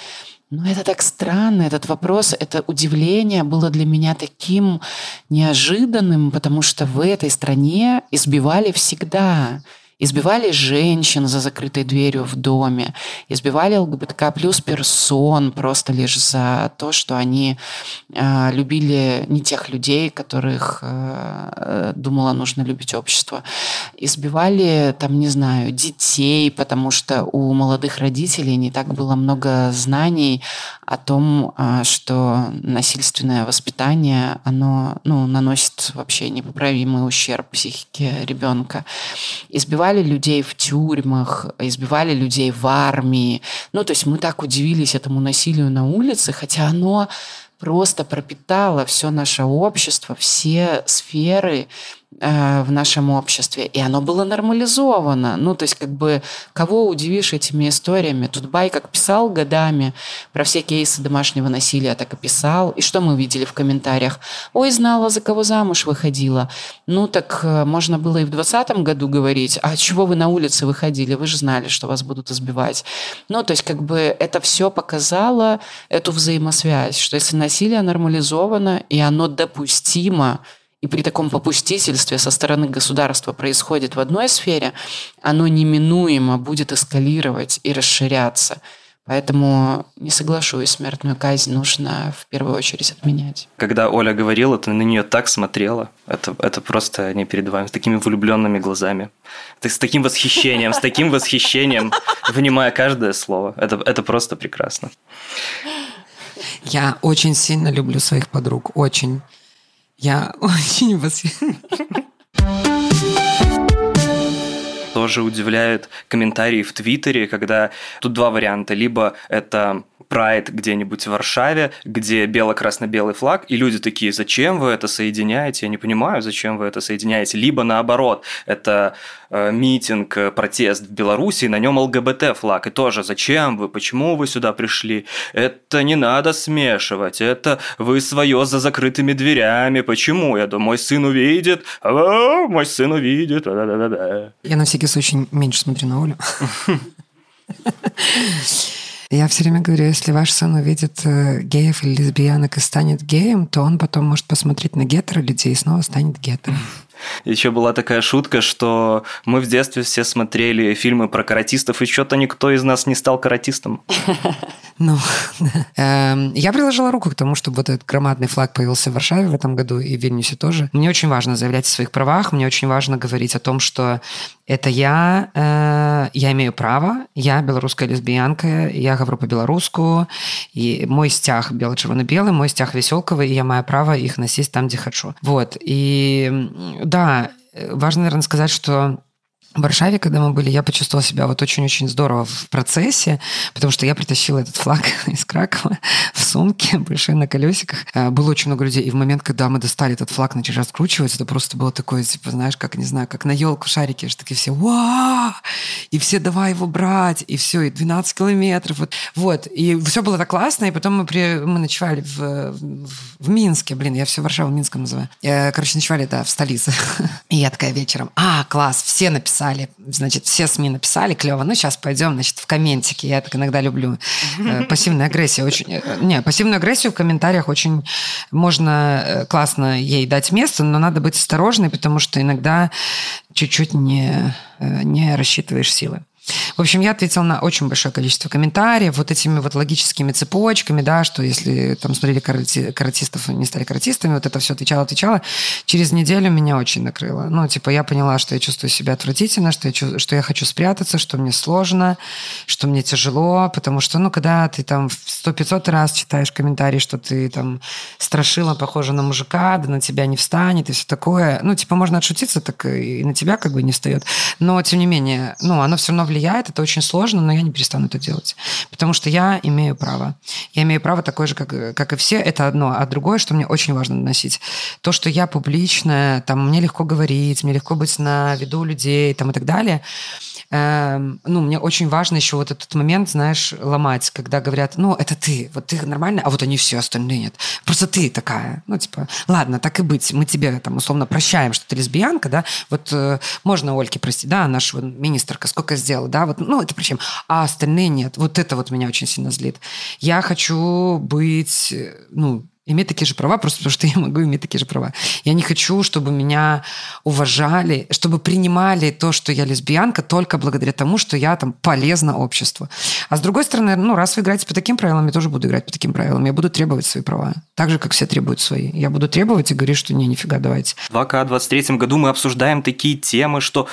Но это так странно, этот вопрос, это удивление было для меня таким неожиданным, потому что в этой стране избивали всегда. Избивали женщин за закрытой дверью в доме, избивали ЛГБТК плюс персон просто лишь за то, что они э, любили не тех людей, которых э, думала нужно любить общество. Избивали, там, не знаю, детей, потому что у молодых родителей не так было много знаний о том, э, что насильственное воспитание, оно ну, наносит вообще непоправимый ущерб психике ребенка. Избивали людей в тюрьмах, избивали людей в армии. Ну, то есть мы так удивились этому насилию на улице, хотя оно просто пропитало все наше общество, все сферы в нашем обществе, и оно было нормализовано. Ну, то есть, как бы, кого удивишь этими историями? Тут Бай как писал годами про все кейсы домашнего насилия, так и писал. И что мы видели в комментариях? Ой, знала, за кого замуж выходила. Ну, так э, можно было и в 2020 году говорить, а чего вы на улице выходили? Вы же знали, что вас будут избивать. Ну, то есть, как бы, это все показало эту взаимосвязь, что если насилие нормализовано, и оно допустимо, и при таком попустительстве со стороны государства происходит в одной сфере, оно неминуемо будет эскалировать и расширяться. Поэтому не соглашусь, смертную казнь нужно в первую очередь отменять. Когда Оля говорила, ты на нее так смотрела. Это, это просто не перед вами, с такими влюбленными глазами. Ты с таким восхищением, с таким восхищением, внимая каждое слово. Это, это просто прекрасно. Я очень сильно люблю своих подруг, очень. Я очень вас... Тоже удивляют комментарии в Твиттере, когда тут два варианта. Либо это прайд где-нибудь в Варшаве, где бело-красно-белый флаг, и люди такие, зачем вы это соединяете? Я не понимаю, зачем вы это соединяете. Либо наоборот, это э, митинг, э, протест в Беларуси, на нем ЛГБТ флаг, и тоже, зачем вы, почему вы сюда пришли? Это не надо смешивать, это вы свое за закрытыми дверями, почему? Я думаю, мой сын увидит, а, мой сын увидит. Я на всякий случай меньше смотрю на Олю. Я все время говорю, если ваш сын увидит э, геев или лесбиянок и станет геем, то он потом может посмотреть на гетеро людей и снова станет гетером. Еще была такая шутка, что мы в детстве все смотрели фильмы про каратистов, и что-то никто из нас не стал каратистом. Ну, эм, я приложила руку к тому, чтобы вот этот громадный флаг появился в Варшаве в этом году и в Вильнюсе тоже. Мне очень важно заявлять о своих правах, мне очень важно говорить о том, что это я, э, я имею право, я белорусская лесбиянка, я говорю по-белоруску, и мой стяг бело-червоно-белый, мой стяг веселковый, и я маю право их носить там, где хочу. Вот, и да, важно, наверное, сказать, что в Варшаве, когда мы были, я почувствовала себя вот очень-очень здорово в процессе, потому что я притащила этот флаг из Кракова в сумке, большой на колесиках. Э, было очень много людей. И в момент, когда мы достали этот флаг, начали раскручивать, это просто было такое, типа, знаешь, как, не знаю, как на елку шарики, что такие все, вау! И все давай его брать, и все, и 12 километров. Вот, вот. и все было так классно, и потом мы, при, мы ночевали в, в, Минске, блин, я все Варшаву Минском называю. Я, короче, ночевали, да, в столице. И я такая вечером, а, класс, все написали написали, значит, все СМИ написали, клево, ну, сейчас пойдем, значит, в комментики. Я так иногда люблю. Э, пассивная агрессия очень... Э, не, пассивную агрессию в комментариях очень можно э, классно ей дать место, но надо быть осторожной, потому что иногда чуть-чуть не, не рассчитываешь силы. В общем, я ответила на очень большое количество комментариев, вот этими вот логическими цепочками, да, что если там смотрели карати, каратистов, не стали каратистами, вот это все отвечала, отвечала. Через неделю меня очень накрыло. Ну, типа, я поняла, что я чувствую себя отвратительно, что я, что я хочу спрятаться, что мне сложно, что мне тяжело, потому что, ну, когда ты там в сто пятьсот раз читаешь комментарии, что ты там страшила, похожа на мужика, да на тебя не встанет и все такое, ну, типа, можно отшутиться, так и на тебя как бы не встает. Но, тем не менее, ну, оно все равно влияет влияет, это очень сложно, но я не перестану это делать. Потому что я имею право. Я имею право такое же, как, как и все, это одно. А другое, что мне очень важно доносить, то, что я публичная, там, мне легко говорить, мне легко быть на виду людей там, и так далее – ну, мне очень важно еще вот этот момент, знаешь, ломать, когда говорят, ну, это ты, вот ты нормально, а вот они все остальные нет. Просто ты такая. Ну, типа, ладно, так и быть, мы тебе там условно прощаем, что ты лесбиянка, да, вот э, можно Ольке простить, да, наша министрка сколько сделала, да, вот, ну, это причем, а остальные нет. Вот это вот меня очень сильно злит. Я хочу быть, э, ну, иметь такие же права, просто потому что я могу иметь такие же права. Я не хочу, чтобы меня уважали, чтобы принимали то, что я лесбиянка, только благодаря тому, что я там полезна обществу. А с другой стороны, ну, раз вы играете по таким правилам, я тоже буду играть по таким правилам. Я буду требовать свои права. Так же, как все требуют свои. Я буду требовать и говорить, что не, нифига, давайте. В АК-23 году мы обсуждаем такие темы, что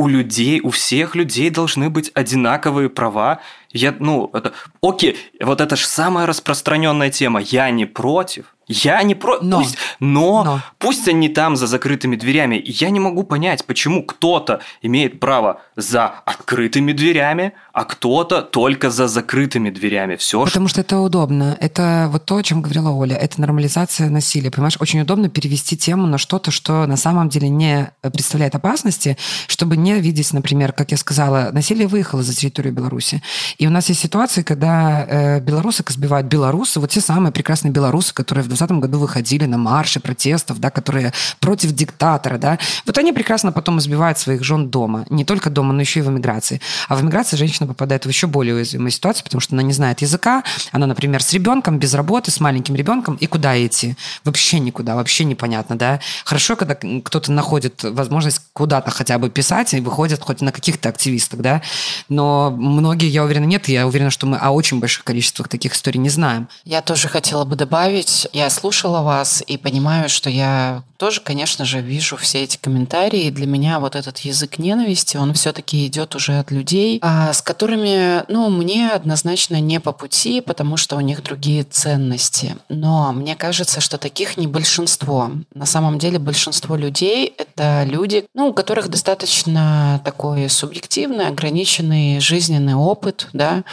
у людей, у всех людей должны быть одинаковые права. Я, ну, это, окей, вот это же самая распространенная тема. Я не против, я не про... Но. Пусть... Но, Но пусть они там за закрытыми дверями. Я не могу понять, почему кто-то имеет право за открытыми дверями, а кто-то только за закрытыми дверями. Все. Потому что это удобно. Это вот то, о чем говорила Оля. Это нормализация насилия. Понимаешь, очень удобно перевести тему на что-то, что на самом деле не представляет опасности, чтобы не видеть, например, как я сказала, насилие выехало за территорию Беларуси. И у нас есть ситуации, когда э, белорусок избивают белорусы, вот те самые прекрасные белорусы, которые в 2020 году выходили на марши протестов, да, которые против диктатора, да, вот они прекрасно потом избивают своих жен дома. Не только дома, но еще и в эмиграции. А в эмиграции женщина попадает в еще более уязвимую ситуацию, потому что она не знает языка, она, например, с ребенком, без работы, с маленьким ребенком, и куда идти? Вообще никуда, вообще непонятно, да. Хорошо, когда кто-то находит возможность куда-то хотя бы писать и выходит хоть на каких-то активистов, да, но многие, я уверена, нет, я уверена, что мы о очень больших количествах таких историй не знаем. Я тоже хотела бы добавить, я слушала вас и понимаю, что я тоже, конечно же, вижу все эти комментарии. Для меня вот этот язык ненависти, он все-таки идет уже от людей, а, с которыми, ну, мне однозначно не по пути, потому что у них другие ценности. Но мне кажется, что таких не большинство. На самом деле большинство людей – это люди, ну, у которых достаточно такой субъективный, ограниченный жизненный опыт, да.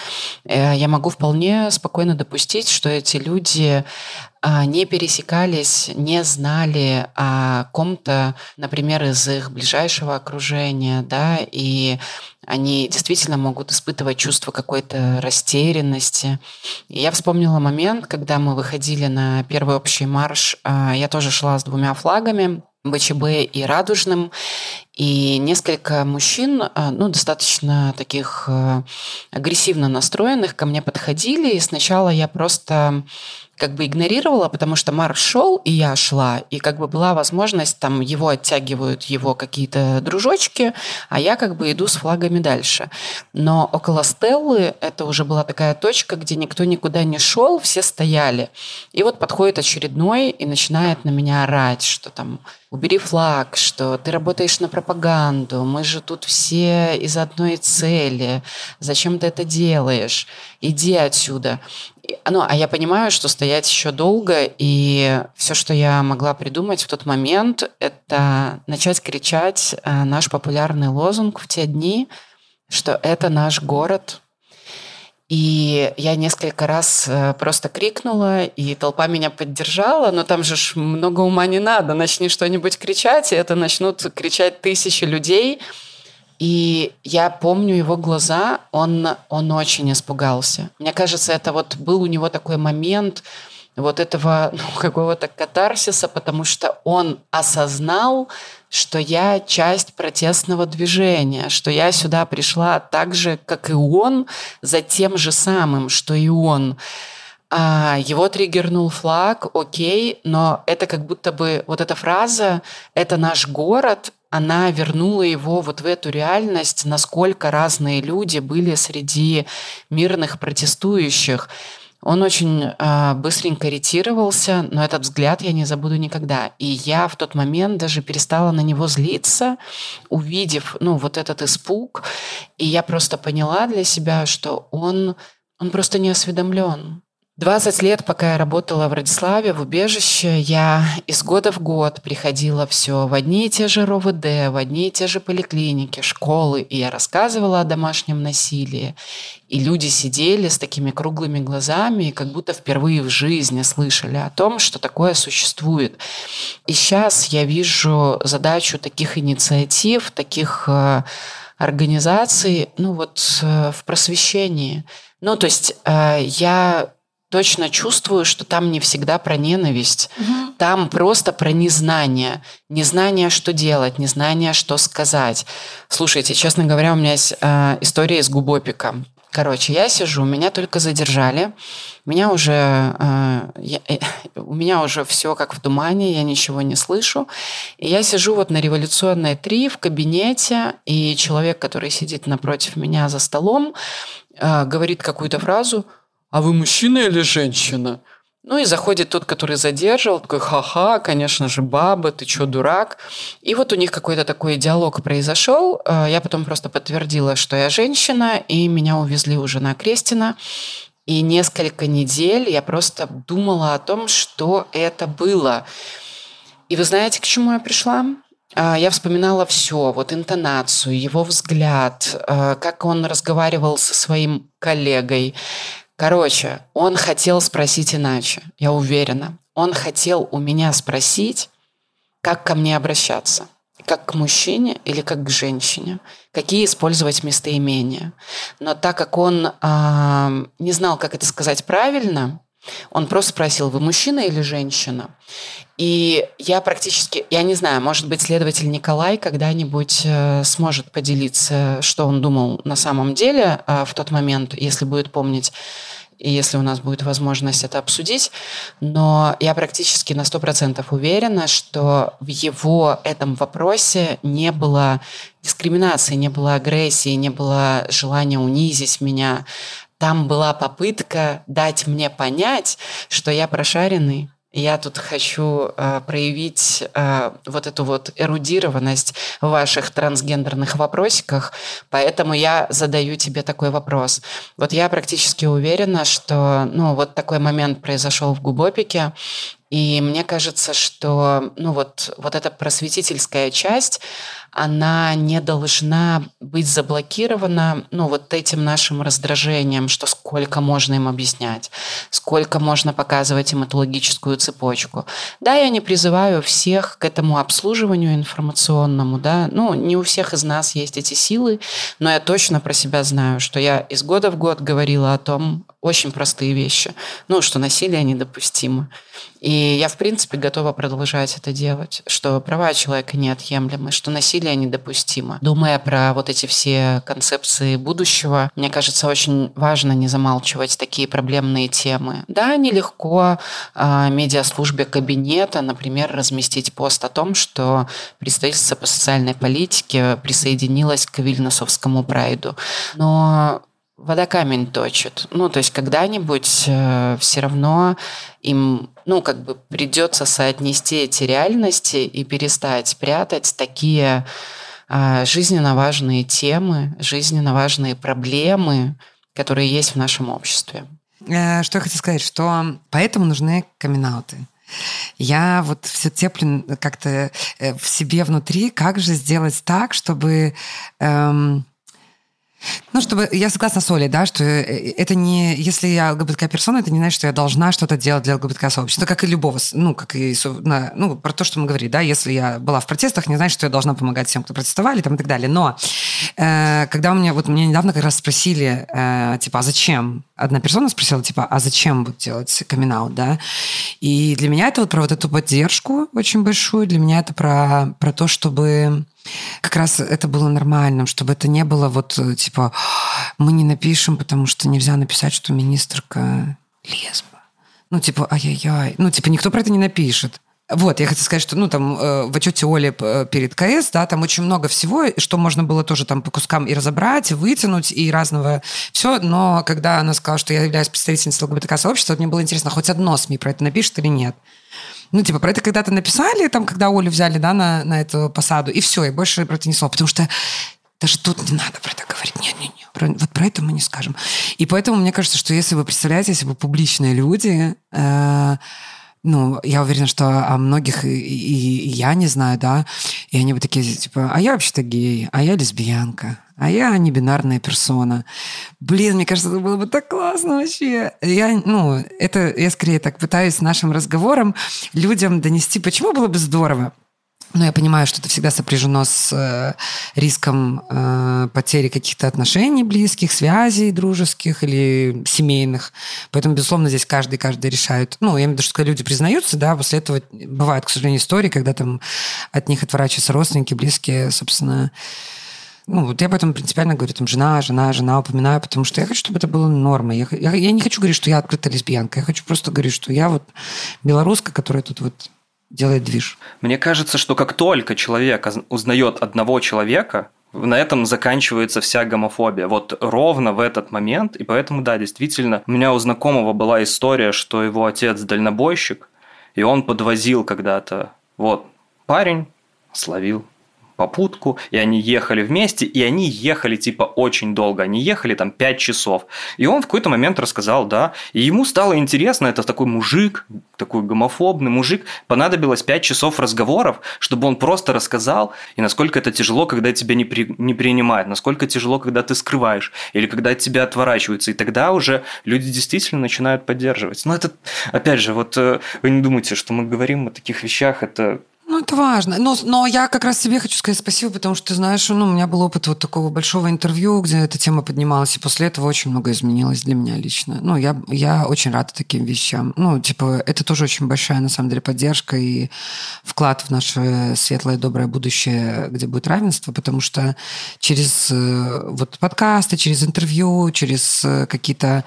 Э, я могу вполне спокойно допустить, что эти люди не пересекались, не знали о ком-то, например, из их ближайшего окружения, да, и они действительно могут испытывать чувство какой-то растерянности. И я вспомнила момент, когда мы выходили на первый общий марш, а, я тоже шла с двумя флагами, БЧБ и радужным. И несколько мужчин, а, ну, достаточно таких агрессивно настроенных, ко мне подходили. И сначала я просто как бы игнорировала, потому что Марк шел, и я шла, и как бы была возможность, там его оттягивают его какие-то дружочки, а я как бы иду с флагами дальше. Но около Стеллы это уже была такая точка, где никто никуда не шел, все стояли. И вот подходит очередной и начинает на меня орать, что там убери флаг, что ты работаешь на пропаганду, мы же тут все из одной цели, зачем ты это делаешь, иди отсюда. Ну, а я понимаю, что стоять еще долго, и все, что я могла придумать в тот момент, это начать кричать э, наш популярный лозунг в те дни, что это наш город, и я несколько раз э, просто крикнула, и толпа меня поддержала, но там же ж много ума не надо. Начни что-нибудь кричать, и это начнут кричать тысячи людей. И я помню его глаза, он, он очень испугался. Мне кажется, это вот был у него такой момент вот этого ну, какого-то катарсиса, потому что он осознал, что я часть протестного движения, что я сюда пришла так же, как и он, за тем же самым, что и он. А, его триггернул флаг, окей, но это как будто бы вот эта фраза «это наш город», она вернула его вот в эту реальность, насколько разные люди были среди мирных протестующих. Он очень э, быстренько ретировался, но этот взгляд я не забуду никогда. И я в тот момент даже перестала на него злиться, увидев, ну, вот этот испуг. И я просто поняла для себя, что он, он просто не осведомлен. 20 лет, пока я работала в Радиславе, в убежище, я из года в год приходила все в одни и те же РОВД, в одни и те же поликлиники, школы, и я рассказывала о домашнем насилии. И люди сидели с такими круглыми глазами, и как будто впервые в жизни слышали о том, что такое существует. И сейчас я вижу задачу таких инициатив, таких э, организаций, ну вот э, в просвещении. Ну, то есть э, я точно чувствую, что там не всегда про ненависть. Угу. Там просто про незнание. Незнание, что делать, незнание, что сказать. Слушайте, честно говоря, у меня есть э, история из губопика. Короче, я сижу, меня только задержали, меня уже, э, я, э, у меня уже все как в тумане, я ничего не слышу. И я сижу вот на революционной 3 в кабинете, и человек, который сидит напротив меня за столом, э, говорит какую-то фразу – а вы мужчина или женщина? Ну и заходит тот, который задерживал, такой, ха-ха, конечно же, баба, ты чё, дурак? И вот у них какой-то такой диалог произошел. Э, я потом просто подтвердила, что я женщина, и меня увезли уже на Крестина. И несколько недель я просто думала о том, что это было. И вы знаете, к чему я пришла? Э, я вспоминала все, вот интонацию, его взгляд, э, как он разговаривал со своим коллегой, Короче, он хотел спросить иначе, я уверена. Он хотел у меня спросить, как ко мне обращаться. Как к мужчине или как к женщине. Какие использовать местоимения. Но так как он э, не знал, как это сказать правильно, он просто спросил, вы мужчина или женщина? И я практически, я не знаю, может быть, следователь Николай когда-нибудь э, сможет поделиться, что он думал на самом деле э, в тот момент, если будет помнить, и если у нас будет возможность это обсудить. Но я практически на 100% уверена, что в его этом вопросе не было дискриминации, не было агрессии, не было желания унизить меня. Там была попытка дать мне понять, что я прошаренный, Я тут хочу э, проявить э, вот эту вот эрудированность в ваших трансгендерных вопросиках, поэтому я задаю тебе такой вопрос. Вот я практически уверена, что ну, вот такой момент произошел в Губопике, и мне кажется, что ну вот, вот эта просветительская часть, она не должна быть заблокирована ну, вот этим нашим раздражением, что сколько можно им объяснять, сколько можно показывать им эту логическую цепочку. Да, я не призываю всех к этому обслуживанию информационному, да, ну, не у всех из нас есть эти силы, но я точно про себя знаю, что я из года в год говорила о том, очень простые вещи, ну, что насилие недопустимо. И я, в принципе, готова продолжать это делать, что права человека неотъемлемы, что насилие недопустимо. Думая про вот эти все концепции будущего, мне кажется, очень важно не замалчивать такие проблемные темы. Да, нелегко э, медиаслужбе кабинета, например, разместить пост о том, что представительство по социальной политике присоединилось к Вильнюсовскому прайду. Но вода камень точит. Ну, то есть когда-нибудь э, все равно им, ну, как бы придется соотнести эти реальности и перестать прятать такие э, жизненно важные темы, жизненно важные проблемы, которые есть в нашем обществе. Э, что я хочу сказать, что поэтому нужны камин -ауты. Я вот все теплю как-то э, в себе внутри, как же сделать так, чтобы эм, ну, чтобы я согласна с Олей, да, что э, это не, если я ЛГБТК-персона, это не значит, что я должна что-то делать для ЛГБТК-сообщества, как и любого, ну, как и, ну, про то, что мы говорили, да, если я была в протестах, не значит, что я должна помогать всем, кто протестовали, там, и так далее. Но э, когда у меня, вот меня недавно как раз спросили, э, типа, а зачем? Одна персона спросила, типа, а зачем вот делать камин да? И для меня это вот про вот эту поддержку очень большую, для меня это про, про то, чтобы как раз это было нормальным, чтобы это не было вот э, типа мы не напишем, потому что нельзя написать, что министрка лесба. Ну, типа, ай-яй-яй. Ну, типа, никто про это не напишет. Вот, я хочу сказать, что, ну, там, э, в отчете Оли э, перед КС, да, там очень много всего, что можно было тоже там по кускам и разобрать, и вытянуть, и разного все, но когда она сказала, что я являюсь представительницей ЛГБТК-сообщества, мне было интересно, хоть одно СМИ про это напишет или нет. Ну, типа, про это когда-то написали, там, когда Олю взяли, да, на, на эту посаду, и все, и больше про это ни слова, потому что даже тут не надо про это говорить. Нет, нет, нет. Вот про это мы не скажем. И поэтому мне кажется, что если вы представляете, если бы публичные люди, э, ну, я уверена, что о многих и, и, и я не знаю, да, и они бы такие, типа, а я вообще-то гей, а я лесбиянка, а я не бинарная персона. Блин, мне кажется, это было бы так классно вообще. Я, ну, это я скорее так пытаюсь нашим разговором людям донести, почему было бы здорово. Но я понимаю, что это всегда сопряжено с э, риском э, потери каких-то отношений близких, связей дружеских или семейных. Поэтому, безусловно, здесь каждый каждый решает. Ну, я имею в виду, что когда люди признаются, да, после этого бывают, к сожалению, истории, когда там от них отворачиваются родственники, близкие, собственно, ну, вот я об этом принципиально говорю, там, жена, жена, жена упоминаю, потому что я хочу, чтобы это было нормой. Я, я, я не хочу говорить, что я открытая лесбиянка. Я хочу просто говорить, что я вот белоруска, которая тут вот делает движ. Мне кажется, что как только человек узнает одного человека, на этом заканчивается вся гомофобия. Вот ровно в этот момент. И поэтому, да, действительно, у меня у знакомого была история, что его отец дальнобойщик, и он подвозил когда-то. Вот, парень словил попутку, и они ехали вместе, и они ехали типа очень долго, они ехали там 5 часов. И он в какой-то момент рассказал, да, и ему стало интересно, это такой мужик, такой гомофобный мужик, понадобилось 5 часов разговоров, чтобы он просто рассказал, и насколько это тяжело, когда тебя не, при, не принимают, насколько тяжело, когда ты скрываешь, или когда от тебя отворачиваются, и тогда уже люди действительно начинают поддерживать. Но это, опять же, вот э, вы не думайте, что мы говорим о таких вещах, это ну, это важно. Но, но я как раз себе хочу сказать спасибо, потому что, ты знаешь, ну, у меня был опыт вот такого большого интервью, где эта тема поднималась, и после этого очень много изменилось для меня лично. Ну, я, я очень рада таким вещам. Ну, типа, это тоже очень большая, на самом деле, поддержка и вклад в наше светлое, доброе будущее, где будет равенство, потому что через э, вот подкасты, через интервью, через э, какие-то,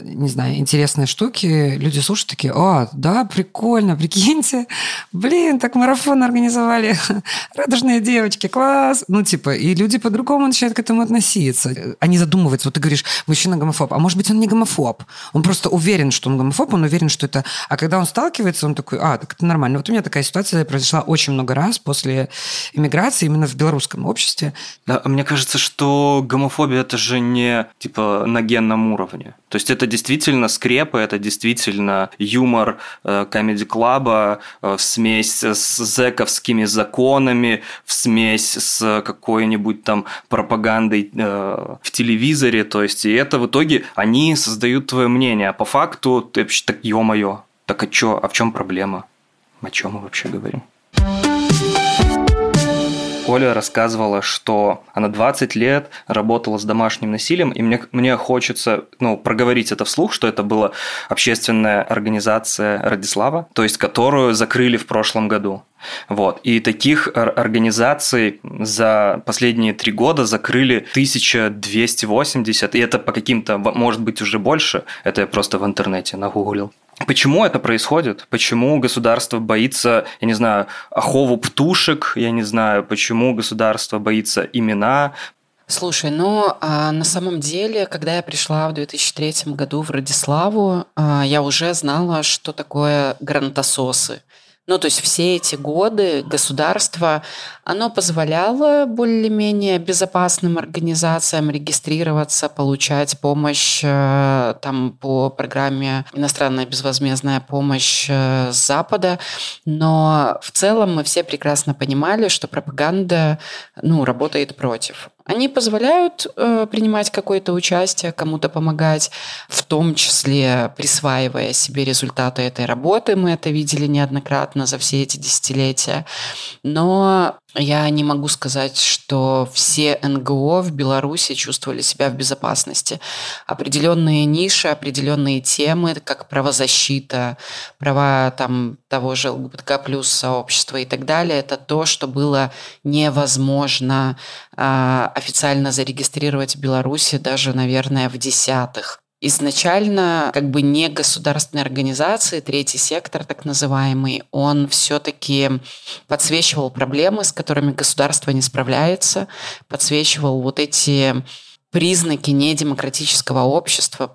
не знаю, интересные штуки люди слушают такие, о, да, прикольно, прикиньте, блин, так марафон марафон организовали, радужные девочки, класс. Ну, типа, и люди по-другому начинают к этому относиться. Они задумываются, вот ты говоришь, мужчина гомофоб, а может быть, он не гомофоб. Он просто уверен, что он гомофоб, он уверен, что это... А когда он сталкивается, он такой, а, так это нормально. Вот у меня такая ситуация произошла очень много раз после иммиграции именно в белорусском обществе. Да, мне кажется, что гомофобия это же не типа на генном уровне. То есть это действительно скрепы, это действительно юмор э, комедий-клаба э, в смесь с зэковскими законами, в смесь с какой-нибудь там пропагандой э, в телевизоре. То есть и это в итоге они создают твое мнение. А по факту ты вообще так, ё-моё, так а чё, а в чем проблема? О чем мы вообще говорим? Оля рассказывала, что она 20 лет работала с домашним насилием, и мне, мне хочется ну, проговорить это вслух, что это была общественная организация Радислава, то есть которую закрыли в прошлом году. Вот. И таких организаций за последние три года закрыли 1280, и это по каким-то, может быть, уже больше, это я просто в интернете нагуглил. Почему это происходит? Почему государство боится, я не знаю, охову птушек, я не знаю, почему государство боится имена, Слушай, ну, а на самом деле, когда я пришла в 2003 году в Радиславу, а, я уже знала, что такое грантососы. Ну, то есть все эти годы государство, оно позволяло более-менее безопасным организациям регистрироваться, получать помощь э, там по программе «Иностранная безвозмездная помощь» э, с Запада, но в целом мы все прекрасно понимали, что пропаганда ну, работает против. Они позволяют э, принимать какое-то участие, кому-то помогать, в том числе присваивая себе результаты этой работы. Мы это видели неоднократно за все эти десятилетия. Но я не могу сказать, что все НГО в Беларуси чувствовали себя в безопасности. Определенные ниши, определенные темы, как правозащита, права там, того же ЛГБТК плюс сообщества и так далее, это то, что было невозможно э, официально зарегистрировать в Беларуси даже, наверное, в десятых изначально как бы не государственные организации, третий сектор так называемый, он все-таки подсвечивал проблемы, с которыми государство не справляется, подсвечивал вот эти признаки недемократического общества,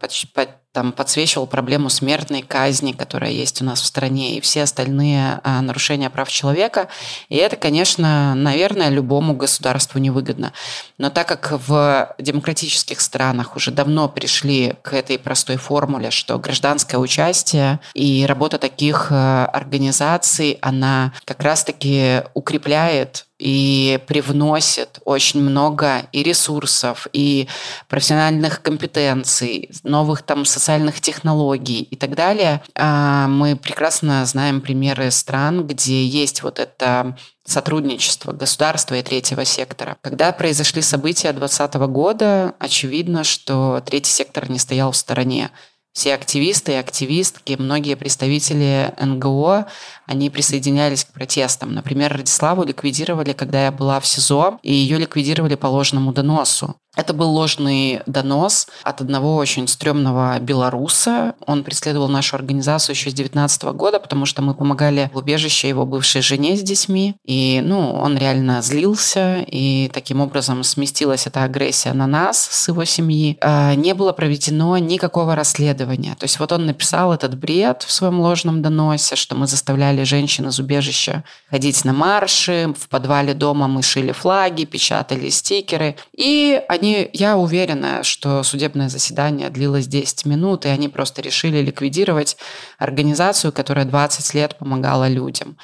там подсвечивал проблему смертной казни, которая есть у нас в стране, и все остальные а, нарушения прав человека. И это, конечно, наверное, любому государству невыгодно. Но так как в демократических странах уже давно пришли к этой простой формуле, что гражданское участие и работа таких а, организаций, она как раз-таки укрепляет и привносит очень много и ресурсов, и профессиональных компетенций, новых там социальных технологий и так далее. А, мы прекрасно знаем примеры стран, где есть вот это сотрудничество государства и третьего сектора. Когда произошли события 2020 года, очевидно, что третий сектор не стоял в стороне все активисты и активистки, многие представители НГО, они присоединялись к протестам. Например, Радиславу ликвидировали, когда я была в СИЗО, и ее ликвидировали по ложному доносу. Это был ложный донос от одного очень стрёмного белоруса. Он преследовал нашу организацию еще с 2019 года, потому что мы помогали в убежище его бывшей жене с детьми. И, ну, он реально злился, и таким образом сместилась эта агрессия на нас с его семьи. А, не было проведено никакого расследования. То есть вот он написал этот бред в своем ложном доносе, что мы заставляли женщин из убежища ходить на марши, в подвале дома мы шили флаги, печатали стикеры. И они они, я уверена, что судебное заседание длилось 10 минут, и они просто решили ликвидировать организацию, которая 20 лет помогала людям.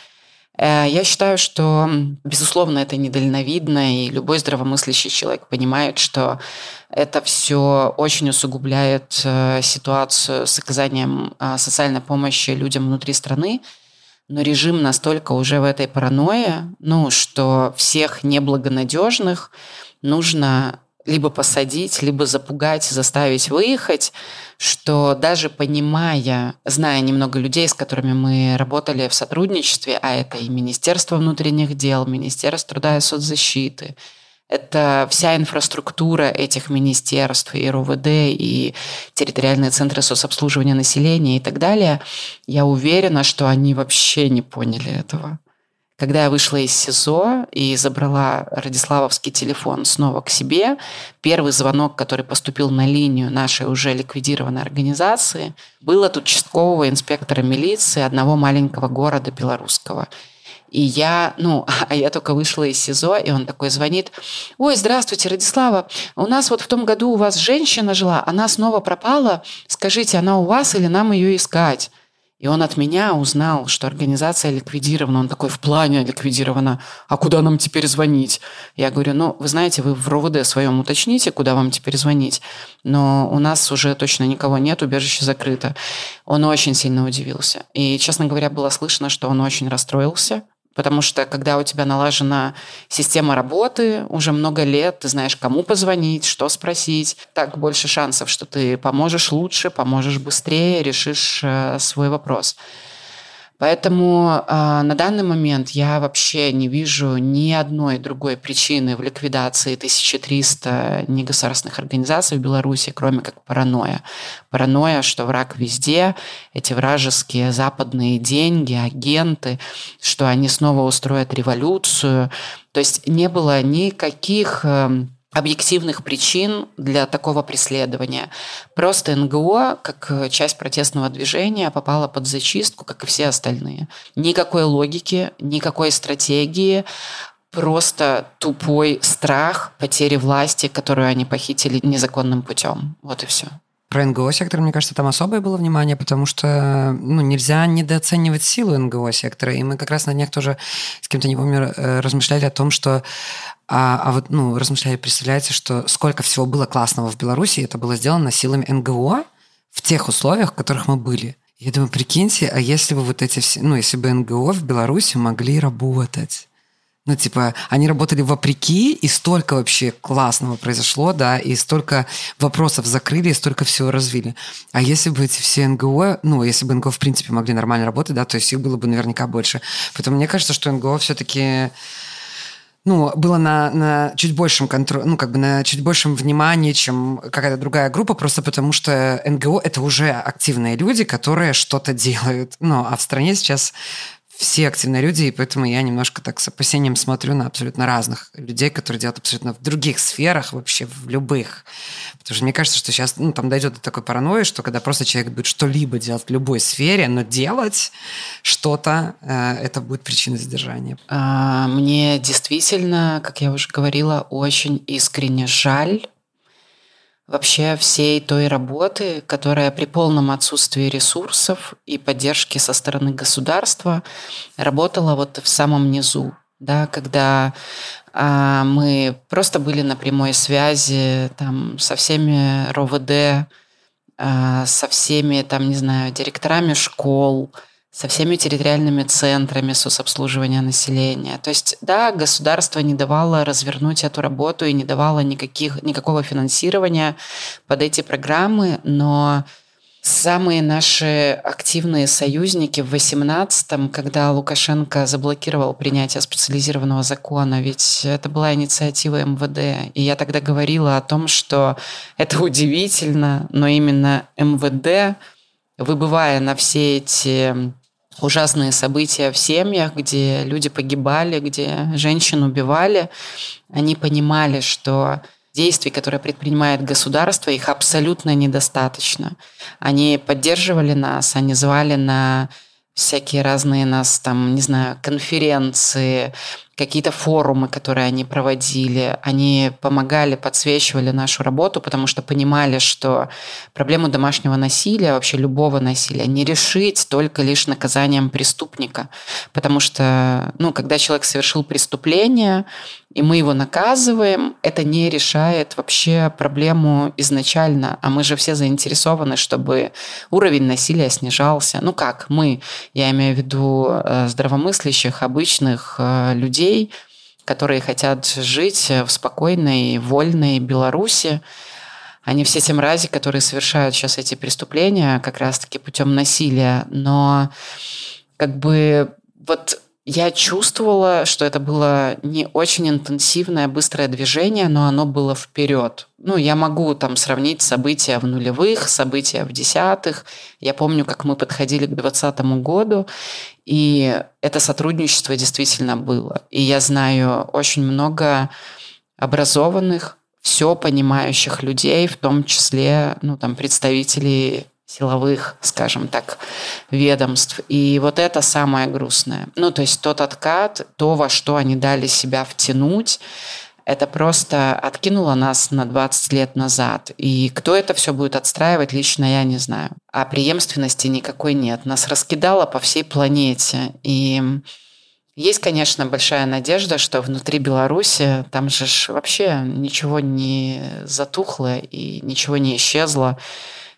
Э, я считаю, что, безусловно, это недальновидно, и любой здравомыслящий человек понимает, что это все очень усугубляет э, ситуацию с оказанием э, социальной помощи людям внутри страны. Но режим настолько уже в этой паранойе, ну, что всех неблагонадежных нужно либо посадить, либо запугать, заставить выехать, что даже понимая, зная немного людей, с которыми мы работали в сотрудничестве, а это и Министерство внутренних дел, Министерство труда и соцзащиты, это вся инфраструктура этих министерств, и РУВД, и территориальные центры соцобслуживания населения и так далее, я уверена, что они вообще не поняли этого Когда я вышла из СИЗО и забрала Радиславовский телефон снова к себе, первый звонок, который поступил на линию нашей уже ликвидированной организации, был от участкового инспектора милиции одного маленького города белорусского. И я, ну, а я только вышла из СИЗО, и он такой звонит. Ой, здравствуйте, Радислава. У нас вот в том году у вас женщина жила, она снова пропала. Скажите, она у вас или нам ее искать? И он от меня узнал, что организация ликвидирована. Он такой, в плане ликвидирована. А куда нам теперь звонить? Я говорю, ну, вы знаете, вы в РОВД своем уточните, куда вам теперь звонить. Но у нас уже точно никого нет, убежище закрыто. Он очень сильно удивился. И, честно говоря, было слышно, что он очень расстроился. Потому что когда у тебя налажена система работы уже много лет, ты знаешь, кому позвонить, что спросить, так больше шансов, что ты поможешь лучше, поможешь быстрее, решишь э, свой вопрос. Поэтому э, на данный момент я вообще не вижу ни одной другой причины в ликвидации 1300 негосударственных организаций в Беларуси, кроме как паранойя. Паранойя, что враг везде, эти вражеские западные деньги, агенты, что они снова устроят революцию. То есть не было никаких... Э, объективных причин для такого преследования. Просто НГО, как часть протестного движения, попала под зачистку, как и все остальные. Никакой логики, никакой стратегии, просто тупой страх потери власти, которую они похитили незаконным путем. Вот и все. Про НГО-сектор, мне кажется, там особое было внимание, потому что ну, нельзя недооценивать силу НГО-сектора. И мы как раз на днях тоже с кем-то, не помню, э, размышляли о том, что а, а вот, ну, размышляя, представляете, что сколько всего было классного в Беларуси, это было сделано силами НГО в тех условиях, в которых мы были. Я думаю, прикиньте, а если бы вот эти все, ну, если бы НГО в Беларуси могли работать, ну, типа, они работали вопреки, и столько вообще классного произошло, да, и столько вопросов закрыли, и столько всего развили. А если бы эти все НГО, ну, если бы НГО, в принципе, могли нормально работать, да, то есть их было бы наверняка больше. Поэтому мне кажется, что НГО все-таки ну, было на, на чуть большем контроле, ну, как бы на чуть большем внимании, чем какая-то другая группа, просто потому что НГО — это уже активные люди, которые что-то делают. Ну, а в стране сейчас все активные люди, и поэтому я немножко так с опасением смотрю на абсолютно разных людей, которые делают абсолютно в других сферах, вообще в любых. Потому что мне кажется, что сейчас ну, там дойдет до такой паранойи, что когда просто человек будет что-либо делать в любой сфере, но делать что-то, э, это будет причиной задержания. А, мне действительно, как я уже говорила, очень искренне жаль вообще всей той работы, которая при полном отсутствии ресурсов и поддержки со стороны государства работала вот в самом низу, да, когда а, мы просто были на прямой связи там со всеми РОВД, а, со всеми там, не знаю, директорами школ, со всеми территориальными центрами соцобслуживания населения. То есть, да, государство не давало развернуть эту работу и не давало никаких, никакого финансирования под эти программы, но самые наши активные союзники в 18-м, когда Лукашенко заблокировал принятие специализированного закона, ведь это была инициатива МВД. И я тогда говорила о том, что это удивительно, но именно МВД, выбывая на все эти ужасные события в семьях, где люди погибали, где женщин убивали, они понимали, что действий, которые предпринимает государство, их абсолютно недостаточно. Они поддерживали нас, они звали на всякие разные нас там, не знаю, конференции, какие-то форумы, которые они проводили, они помогали, подсвечивали нашу работу, потому что понимали, что проблему домашнего насилия, вообще любого насилия, не решить только лишь наказанием преступника. Потому что, ну, когда человек совершил преступление, и мы его наказываем, это не решает вообще проблему изначально. А мы же все заинтересованы, чтобы уровень насилия снижался. Ну как, мы, я имею в виду э, здравомыслящих, обычных э, людей, людей, которые хотят жить в спокойной, вольной Беларуси, не все те мрази, которые совершают сейчас эти преступления как раз-таки путем насилия. Но как бы вот я чувствовала, что это было не очень интенсивное, быстрое движение, но оно было вперед. Ну, я могу там сравнить события в нулевых, события в десятых. Я помню, как мы подходили к двадцатому году, и это сотрудничество действительно было. И я знаю очень много образованных, все понимающих людей, в том числе ну, там, представителей силовых, скажем так, ведомств. И вот это самое грустное. Ну, то есть тот откат, то, во что они дали себя втянуть, это просто откинуло нас на 20 лет назад. И кто это все будет отстраивать, лично я не знаю. А преемственности никакой нет. Нас раскидало по всей планете. И есть, конечно, большая надежда, что внутри Беларуси там же вообще ничего не затухло и ничего не исчезло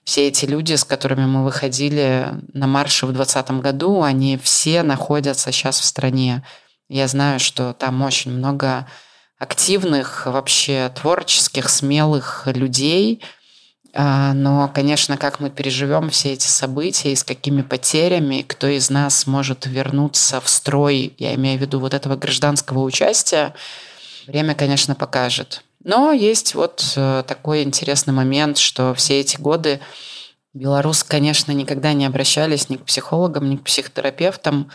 все эти люди, с которыми мы выходили на марши в 2020 году, они все находятся сейчас в стране. Я знаю, что там очень много активных, вообще творческих, смелых людей. А, но, конечно, как мы переживем все эти события и с какими потерями, кто из нас сможет вернуться в строй, я имею в виду вот этого гражданского участия, время, конечно, покажет. Но есть вот э, такой интересный момент, что все эти годы белорусы, конечно, никогда не обращались ни к психологам, ни к психотерапевтам.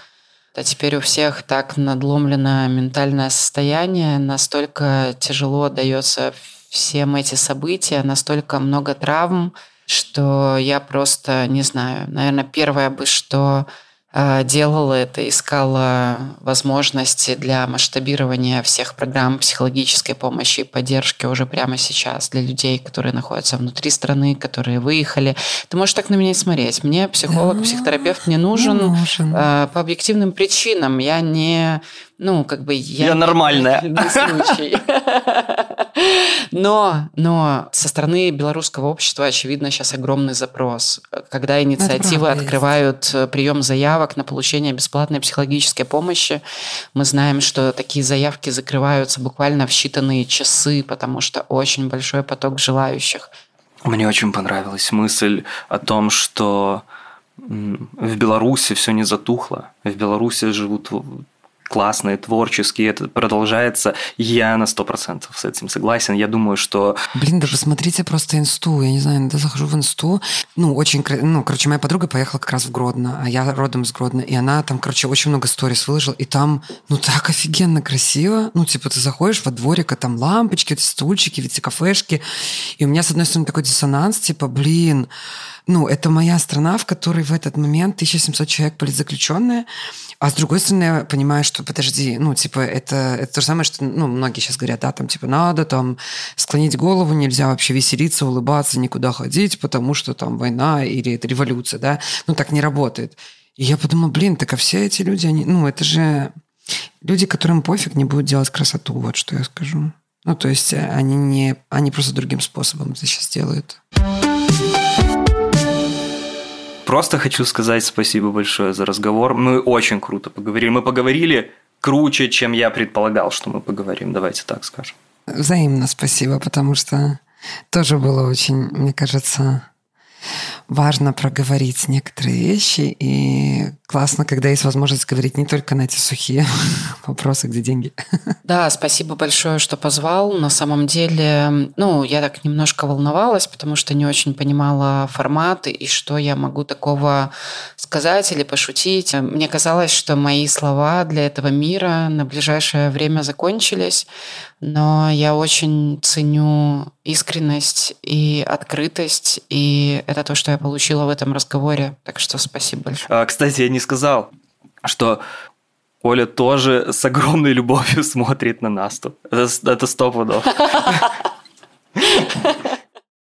А теперь у всех так надломлено ментальное состояние, настолько тяжело дается всем эти события, настолько много травм, что я просто не знаю. Наверное, первое бы, что делала это, искала возможности для масштабирования всех программ психологической помощи и поддержки уже прямо сейчас для людей, которые находятся внутри страны, которые выехали. Ты можешь так на меня не смотреть. Мне психолог, да, психотерапевт не нужен, не нужен. А, по объективным причинам. Я не ну, как бы я... Я нормальная. Но, но со стороны белорусского общества, очевидно, сейчас огромный запрос. Когда инициативы открывают. Э, прием заявок на получение бесплатной психологической помощи, мы знаем, что такие заявки закрываются буквально в считанные часы, потому что очень большой поток желающих. Мне очень понравилась мысль о том, что в Беларуси все не затухло. В Беларуси живут классные, творческие, это продолжается. Я на сто процентов с этим согласен. Я думаю, что... Блин, да посмотрите просто инсту. Я не знаю, иногда захожу в инсту. Ну, очень... Ну, короче, моя подруга поехала как раз в Гродно, а я родом из Гродно. И она там, короче, очень много сторис выложила. И там, ну, так офигенно красиво. Ну, типа, ты заходишь во дворик, а там лампочки, эти стульчики, эти кафешки. И у меня, с одной стороны, такой диссонанс, типа, блин, ну, это моя страна, в которой в этот момент 1700 человек политзаключенные, а с другой стороны, я понимаю, что подожди, ну, типа, это, это то же самое, что, ну, многие сейчас говорят, да, там, типа, надо там склонить голову, нельзя вообще веселиться, улыбаться, никуда ходить, потому что там война или это революция, да, ну, так не работает. И я подумала, блин, так а все эти люди, они, ну, это же люди, которым пофиг, не будут делать красоту, вот что я скажу. Ну, то есть они не, они просто другим способом это сейчас делают. Просто хочу сказать спасибо большое за разговор. Мы очень круто поговорили. Мы поговорили круче, чем я предполагал, что мы поговорим. Давайте так скажем. Взаимно спасибо, потому что тоже было очень, мне кажется, важно проговорить некоторые вещи, и классно, когда есть возможность говорить не только на эти сухие вопросы, где деньги. Да, спасибо большое, что позвал. На самом деле, ну, я так немножко волновалась, потому что не очень понимала форматы и что я могу такого сказать или пошутить. Мне казалось, что мои слова для этого мира на ближайшее время закончились, но я очень ценю искренность и открытость, и это то, что я получила в этом разговоре. Так что спасибо большое. А, кстати, я не не сказал, что Оля тоже с огромной любовью смотрит на нас тут. Это, это сто.